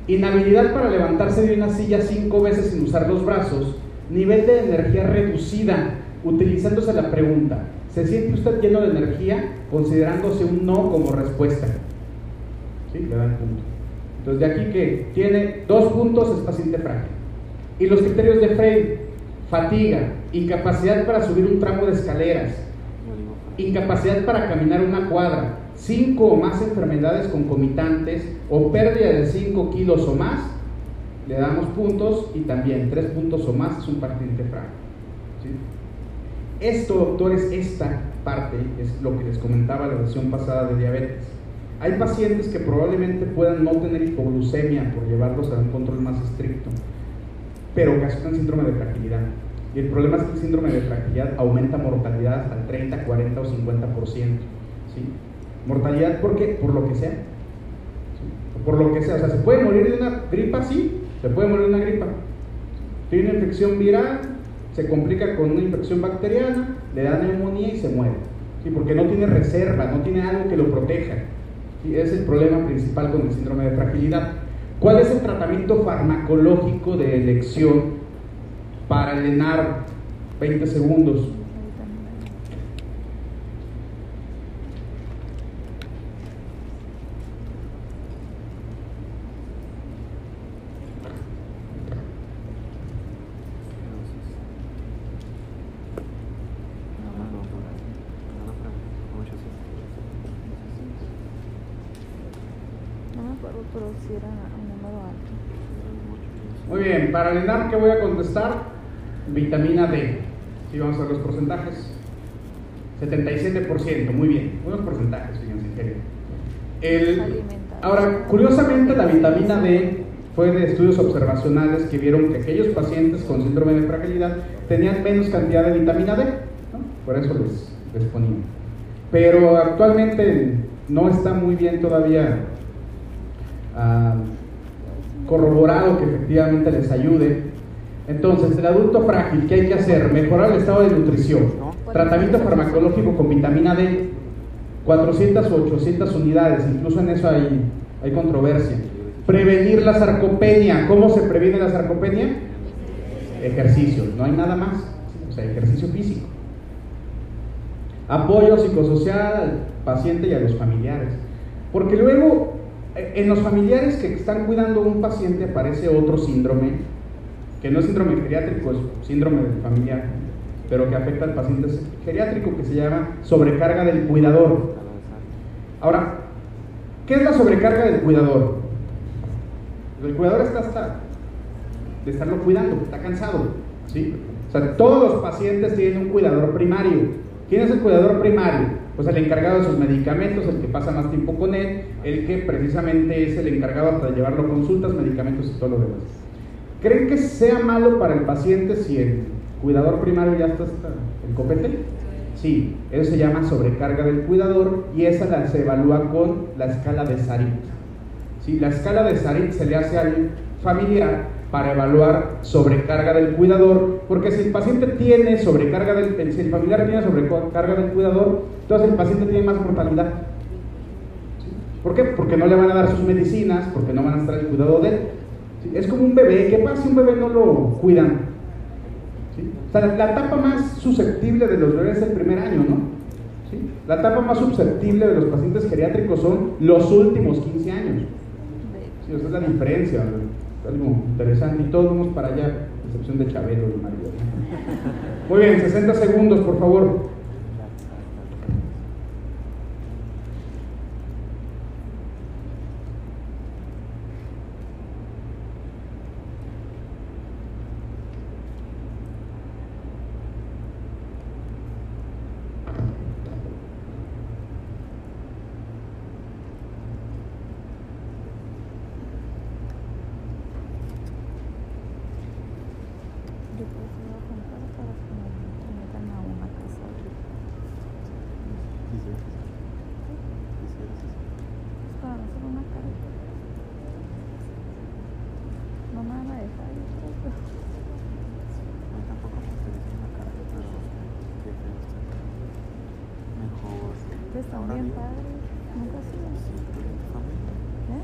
[SPEAKER 2] Inhabilidad para levantarse de una silla cinco veces sin usar los brazos. Nivel de energía reducida, utilizándose la pregunta, ¿se siente usted lleno de energía? Considerándose un no como respuesta. ¿Sí? Le da el punto. Entonces, de aquí que tiene dos puntos es paciente frágil. Y los criterios de Frey, fatiga, incapacidad para subir un tramo de escaleras, incapacidad para caminar una cuadra, cinco o más enfermedades concomitantes o pérdida de 5 kilos o más, le damos puntos y también tres puntos o más es un paciente frágil. ¿sí? Esto, doctores, esta parte es lo que les comentaba la sesión pasada de diabetes. Hay pacientes que probablemente puedan no tener hipoglucemia por llevarlos a un control más estricto, pero ocasionan síndrome de fragilidad. Y el problema es que el síndrome de fragilidad aumenta mortalidad hasta el 30, 40 o 50%. ¿sí? Mortalidad, ¿por qué? Por lo que sea. ¿sí? Por lo que sea. O sea, se puede morir de una gripa, sí, se puede morir de una gripa. Tiene una infección viral, se complica con una infección bacteriana, le da neumonía y se muere. ¿sí? Porque no tiene reserva, no tiene algo que lo proteja. ¿sí? Es el problema principal con el síndrome de fragilidad. ¿Cuál es el tratamiento farmacológico de elección para el ENAR? 20 segundos.
[SPEAKER 1] No me acuerdo, un número alto.
[SPEAKER 2] Muy bien, para el ENAR, ¿qué voy a contestar? Vitamina D. Sí, vamos a ver los porcentajes. 77%, muy bien. Buenos porcentajes, fíjense, en. El, ahora, curiosamente, la vitamina D fue de estudios observacionales que vieron que aquellos pacientes con síndrome de fragilidad tenían menos cantidad de vitamina D. ¿no? Por eso les, les ponían. Pero actualmente no está muy bien todavía ah, corroborado que efectivamente les ayude. Entonces, el adulto frágil, ¿qué hay que hacer? Mejorar el estado de nutrición. Tratamiento farmacológico con vitamina D, 400 o 800 unidades, incluso en eso hay, hay controversia. Prevenir la sarcopenia. ¿Cómo se previene la sarcopenia? Ejercicio, no hay nada más. O sea, ejercicio físico. Apoyo psicosocial al paciente y a los familiares. Porque luego, en los familiares que están cuidando un paciente aparece otro síndrome, que no es síndrome geriátrico, es síndrome familiar, pero que afecta al paciente geriátrico, que se llama sobrecarga del cuidador. Ahora, ¿qué es la sobrecarga del cuidador? El cuidador está hasta de estarlo cuidando, está cansado. ¿sí? O sea, todos los pacientes tienen un cuidador primario. ¿Quién es el cuidador primario? Pues el encargado de sus medicamentos, el que pasa más tiempo con él, el que precisamente es el encargado de llevarlo a consultas, medicamentos y todo lo demás. ¿Creen que sea malo para el paciente si el cuidador primario ya está hasta el copete? Sí, eso se llama sobrecarga del cuidador y esa la, se evalúa con la escala de Sarit. ¿Sí? La escala de Sarit se le hace al familiar para evaluar sobrecarga del cuidador, porque si el paciente tiene sobrecarga del si el familiar tiene sobrecarga del cuidador, entonces el paciente tiene más mortalidad. ¿Por qué? Porque no le van a dar sus medicinas, porque no van a estar el cuidado de él. ¿Sí? Es como un bebé, ¿qué pasa si un bebé no lo cuidan? ¿Sí? O sea, la, etapa más susceptible de los bebés es el primer año, ¿no? La etapa más susceptible de los pacientes geriátricos son los últimos 15 años. Esa es la diferencia, algo interesante. Y todos vamos para allá, excepción de Chabelo y Mario. Muy bien, 60 segundos, por favor.
[SPEAKER 1] Yo pues iba a comprar para que me metan a una casa. Pues para no hacer una cara. No me van a dejar. yo creo que- Pues están bien padres. Nunca he sido. ¿Eh?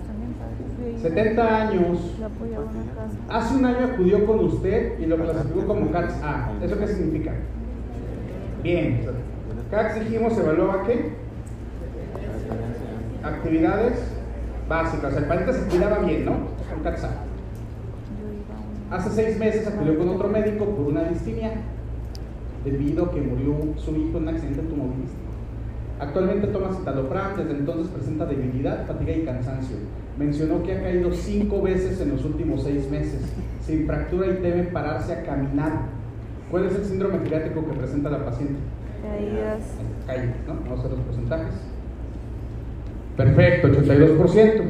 [SPEAKER 1] Están bien padres. Yo iba-
[SPEAKER 2] 70 años.
[SPEAKER 1] Yo apoyaba una casa.
[SPEAKER 2] Acudió con usted y lo clasificó como CATS A. ¿Eso qué significa? Bien. CATS dijimos evaluaba qué? Actividades básicas. O sea, el paciente se cuidaba bien, ¿no? Con CATS A. Hace seis meses acudió con otro médico por una distimia debido a que murió su hijo en un accidente automovilístico. Actualmente toma citalopram, desde entonces presenta debilidad, fatiga y cansancio. Mencionó que ha caído cinco veces en los últimos seis meses, sin fractura y debe pararse a caminar. ¿Cuál es el síndrome geriátrico que presenta la paciente?
[SPEAKER 1] Caídas.
[SPEAKER 2] Calle, ¿no? Vamos a hacer los porcentajes. Perfecto, 82%.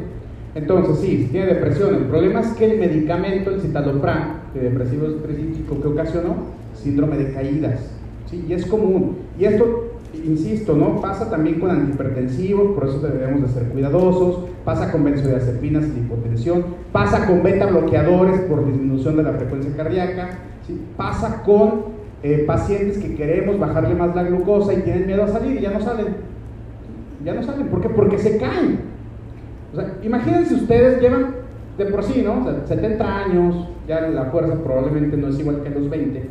[SPEAKER 2] Entonces, sí, tiene depresión. El problema es que el medicamento, el citalopram, de depresivo específico que ocasionó, síndrome de caídas. ¿sí? Y es común. Y esto insisto, ¿no? Pasa también con antihipertensivos, por eso debemos de ser cuidadosos, pasa con benzodiazepinas y hipotensión, pasa con beta bloqueadores por disminución de la frecuencia cardíaca, pasa con eh, pacientes que queremos bajarle más la glucosa y tienen miedo a salir y ya no salen. Ya no salen, ¿por qué? Porque se caen. O sea, imagínense ustedes llevan de por sí, ¿no? O sea, 70 años, ya la fuerza probablemente no es igual que los 20,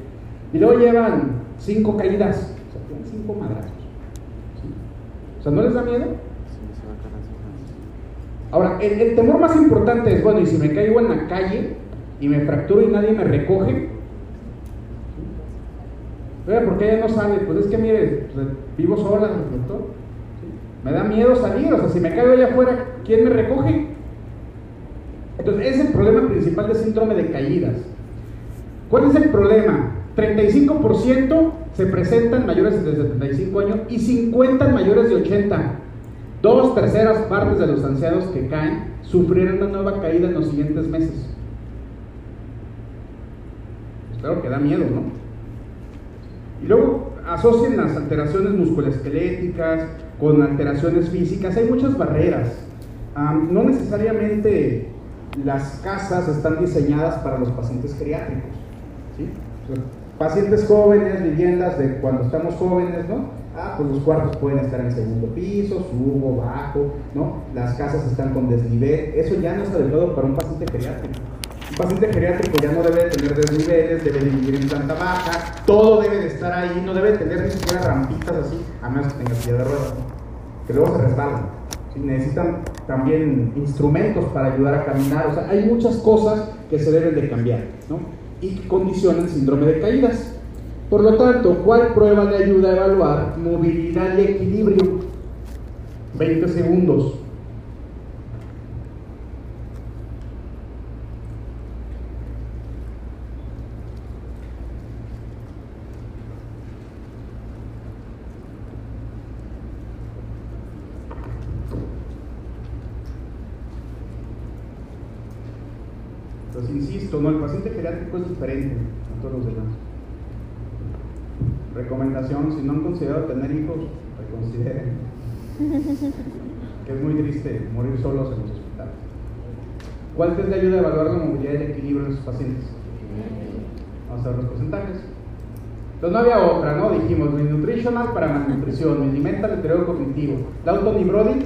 [SPEAKER 2] y luego llevan 5 caídas, o sea, tienen 5 madrazos. O sea, ¿no les da miedo? Ahora, el, el, temor más importante es, bueno, y si me caigo en la calle y me fracturo y nadie me recoge, ¿Pero ¿por qué ella no sale? Pues es que mire, pues, vivo sola, doctor. Me da miedo salir, o sea, si me caigo allá afuera, ¿quién me recoge? Entonces, ese es el problema principal del síndrome de caídas. ¿Cuál es el problema? 35% se presentan mayores de 75 años y 50 mayores de 80. Dos terceras partes de los ancianos que caen sufrieron una nueva caída en los siguientes meses. Espero que da miedo, ¿no? Y luego asocian las alteraciones musculoesqueléticas con alteraciones físicas. Hay muchas barreras. No necesariamente las casas están diseñadas para los pacientes geriátricos. ¿sí? Pacientes jóvenes, viviendas de cuando estamos jóvenes, ¿no? Ah, pues los cuartos pueden estar en segundo piso, subo, bajo, ¿no? Las casas están con desnivel. Eso ya no es adecuado para un paciente geriátrico. Un paciente geriátrico ya no debe tener desniveles, debe vivir en planta baja, todo debe de estar ahí, no debe tener ni siquiera rampitas así, a menos que tenga silla de ruedas, que luego se resbalan. ¿sí? Necesitan también instrumentos para ayudar a caminar, o sea, hay muchas cosas que se deben de cambiar, ¿no? Y condicionan síndrome de caídas. Por lo tanto, ¿cuál prueba le ayuda a evaluar movilidad y equilibrio? 20 segundos. Entonces, insisto, ¿no? el paciente geriátrico es diferente a todos los demás. Recomendación, si no han considerado tener hijos, reconsideren. que es muy triste morir solos en los hospitales. ¿Cuál test le ayuda a evaluar la movilidad y el equilibrio en sus pacientes? Vamos a ver los porcentajes. Entonces no había otra, ¿no? Dijimos, nutritional para malnutrición, alimenta deterioro cognitivo, la Brody,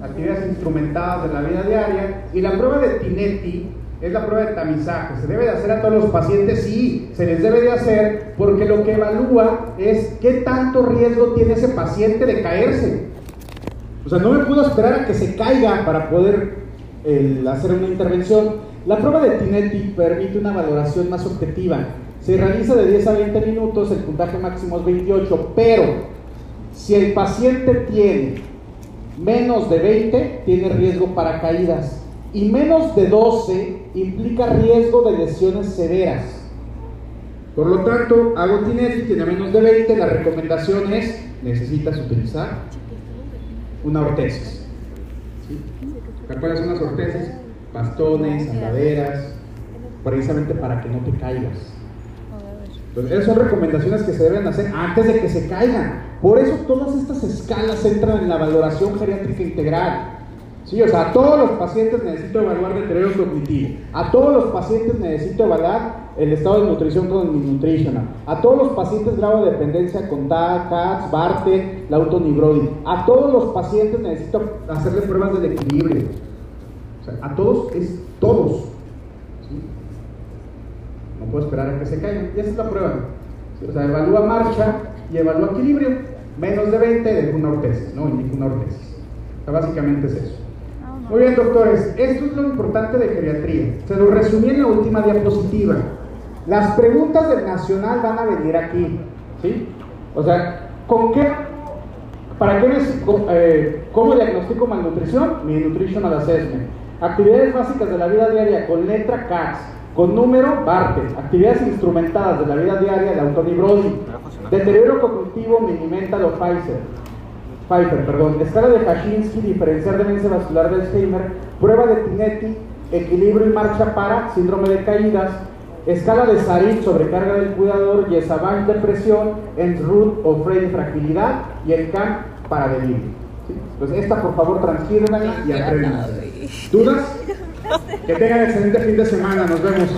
[SPEAKER 2] actividades instrumentadas de la vida diaria, y la prueba de Tinetti es la prueba de tamizaje. ¿Se debe de hacer a todos los pacientes? Sí, se les debe de hacer porque lo que evalúa es qué tanto riesgo tiene ese paciente de caerse. O sea, no me puedo esperar a que se caiga para poder hacer una intervención. La prueba de Tinetti permite una valoración más objetiva. Se realiza de 10 a 20 minutos, el puntaje máximo es 28, pero si el paciente tiene menos de 20, tiene riesgo para caídas y menos de 12 implica riesgo de lesiones severas. Por lo tanto, hago Tinetti, tiene menos de 20, la recomendación es, necesitas utilizar una ortesis. ¿Sí? ¿Cuáles son las ortesis? Bastones, andaderas, precisamente para que no te caigas. Esas son recomendaciones que se deben hacer antes de que se caigan. Por eso todas estas escalas entran en la valoración geriátrica integral. Sí, o sea, a todos los pacientes necesito evaluar deterioro cognitivo. A todos los pacientes necesito evaluar el estado de nutrición con el nutritional. A todos los pacientes grado de dependencia con TAC, CATS, BARTE, la autonibroid. A todos los pacientes necesito hacerle pruebas del equilibrio. O sea, a todos es todos. No puedo esperar a que se caigan. Y esa es la prueba. O sea, evalúa marcha y evalúa equilibrio. Menos de 20 de una ortesis, ¿no? Indica una ortesis. O sea, básicamente es eso. Muy bien, doctores, esto es lo importante de geriatría. Se lo resumí en la última diapositiva. Las preguntas del nacional van a venir aquí, ¿sí? O sea, ¿con qué? ¿Para qué eh, ¿Cómo diagnostico malnutrición? Mi nutritional assessment. Actividades básicas de la vida diaria con letra CAS, con número BARTE. Actividades instrumentadas de la vida diaria de Anthony Brody. Deterioro cognitivo, Minimental o Pfizer. Pfeiffer, perdón, escala de Hashinsky, diferenciar demencia vascular de Alzheimer, prueba de Tinetti, equilibrio y marcha para síndrome de caídas, Escala de Sarit, sobrecarga del cuidador, Yesabán, depresión, Enrut o Frey, fragilidad y el CAM para delirio. ¿sí? Pues esta, por favor, transfírmela y aprendan. ¿Dudas? Que tengan excelente fin de semana. Nos vemos.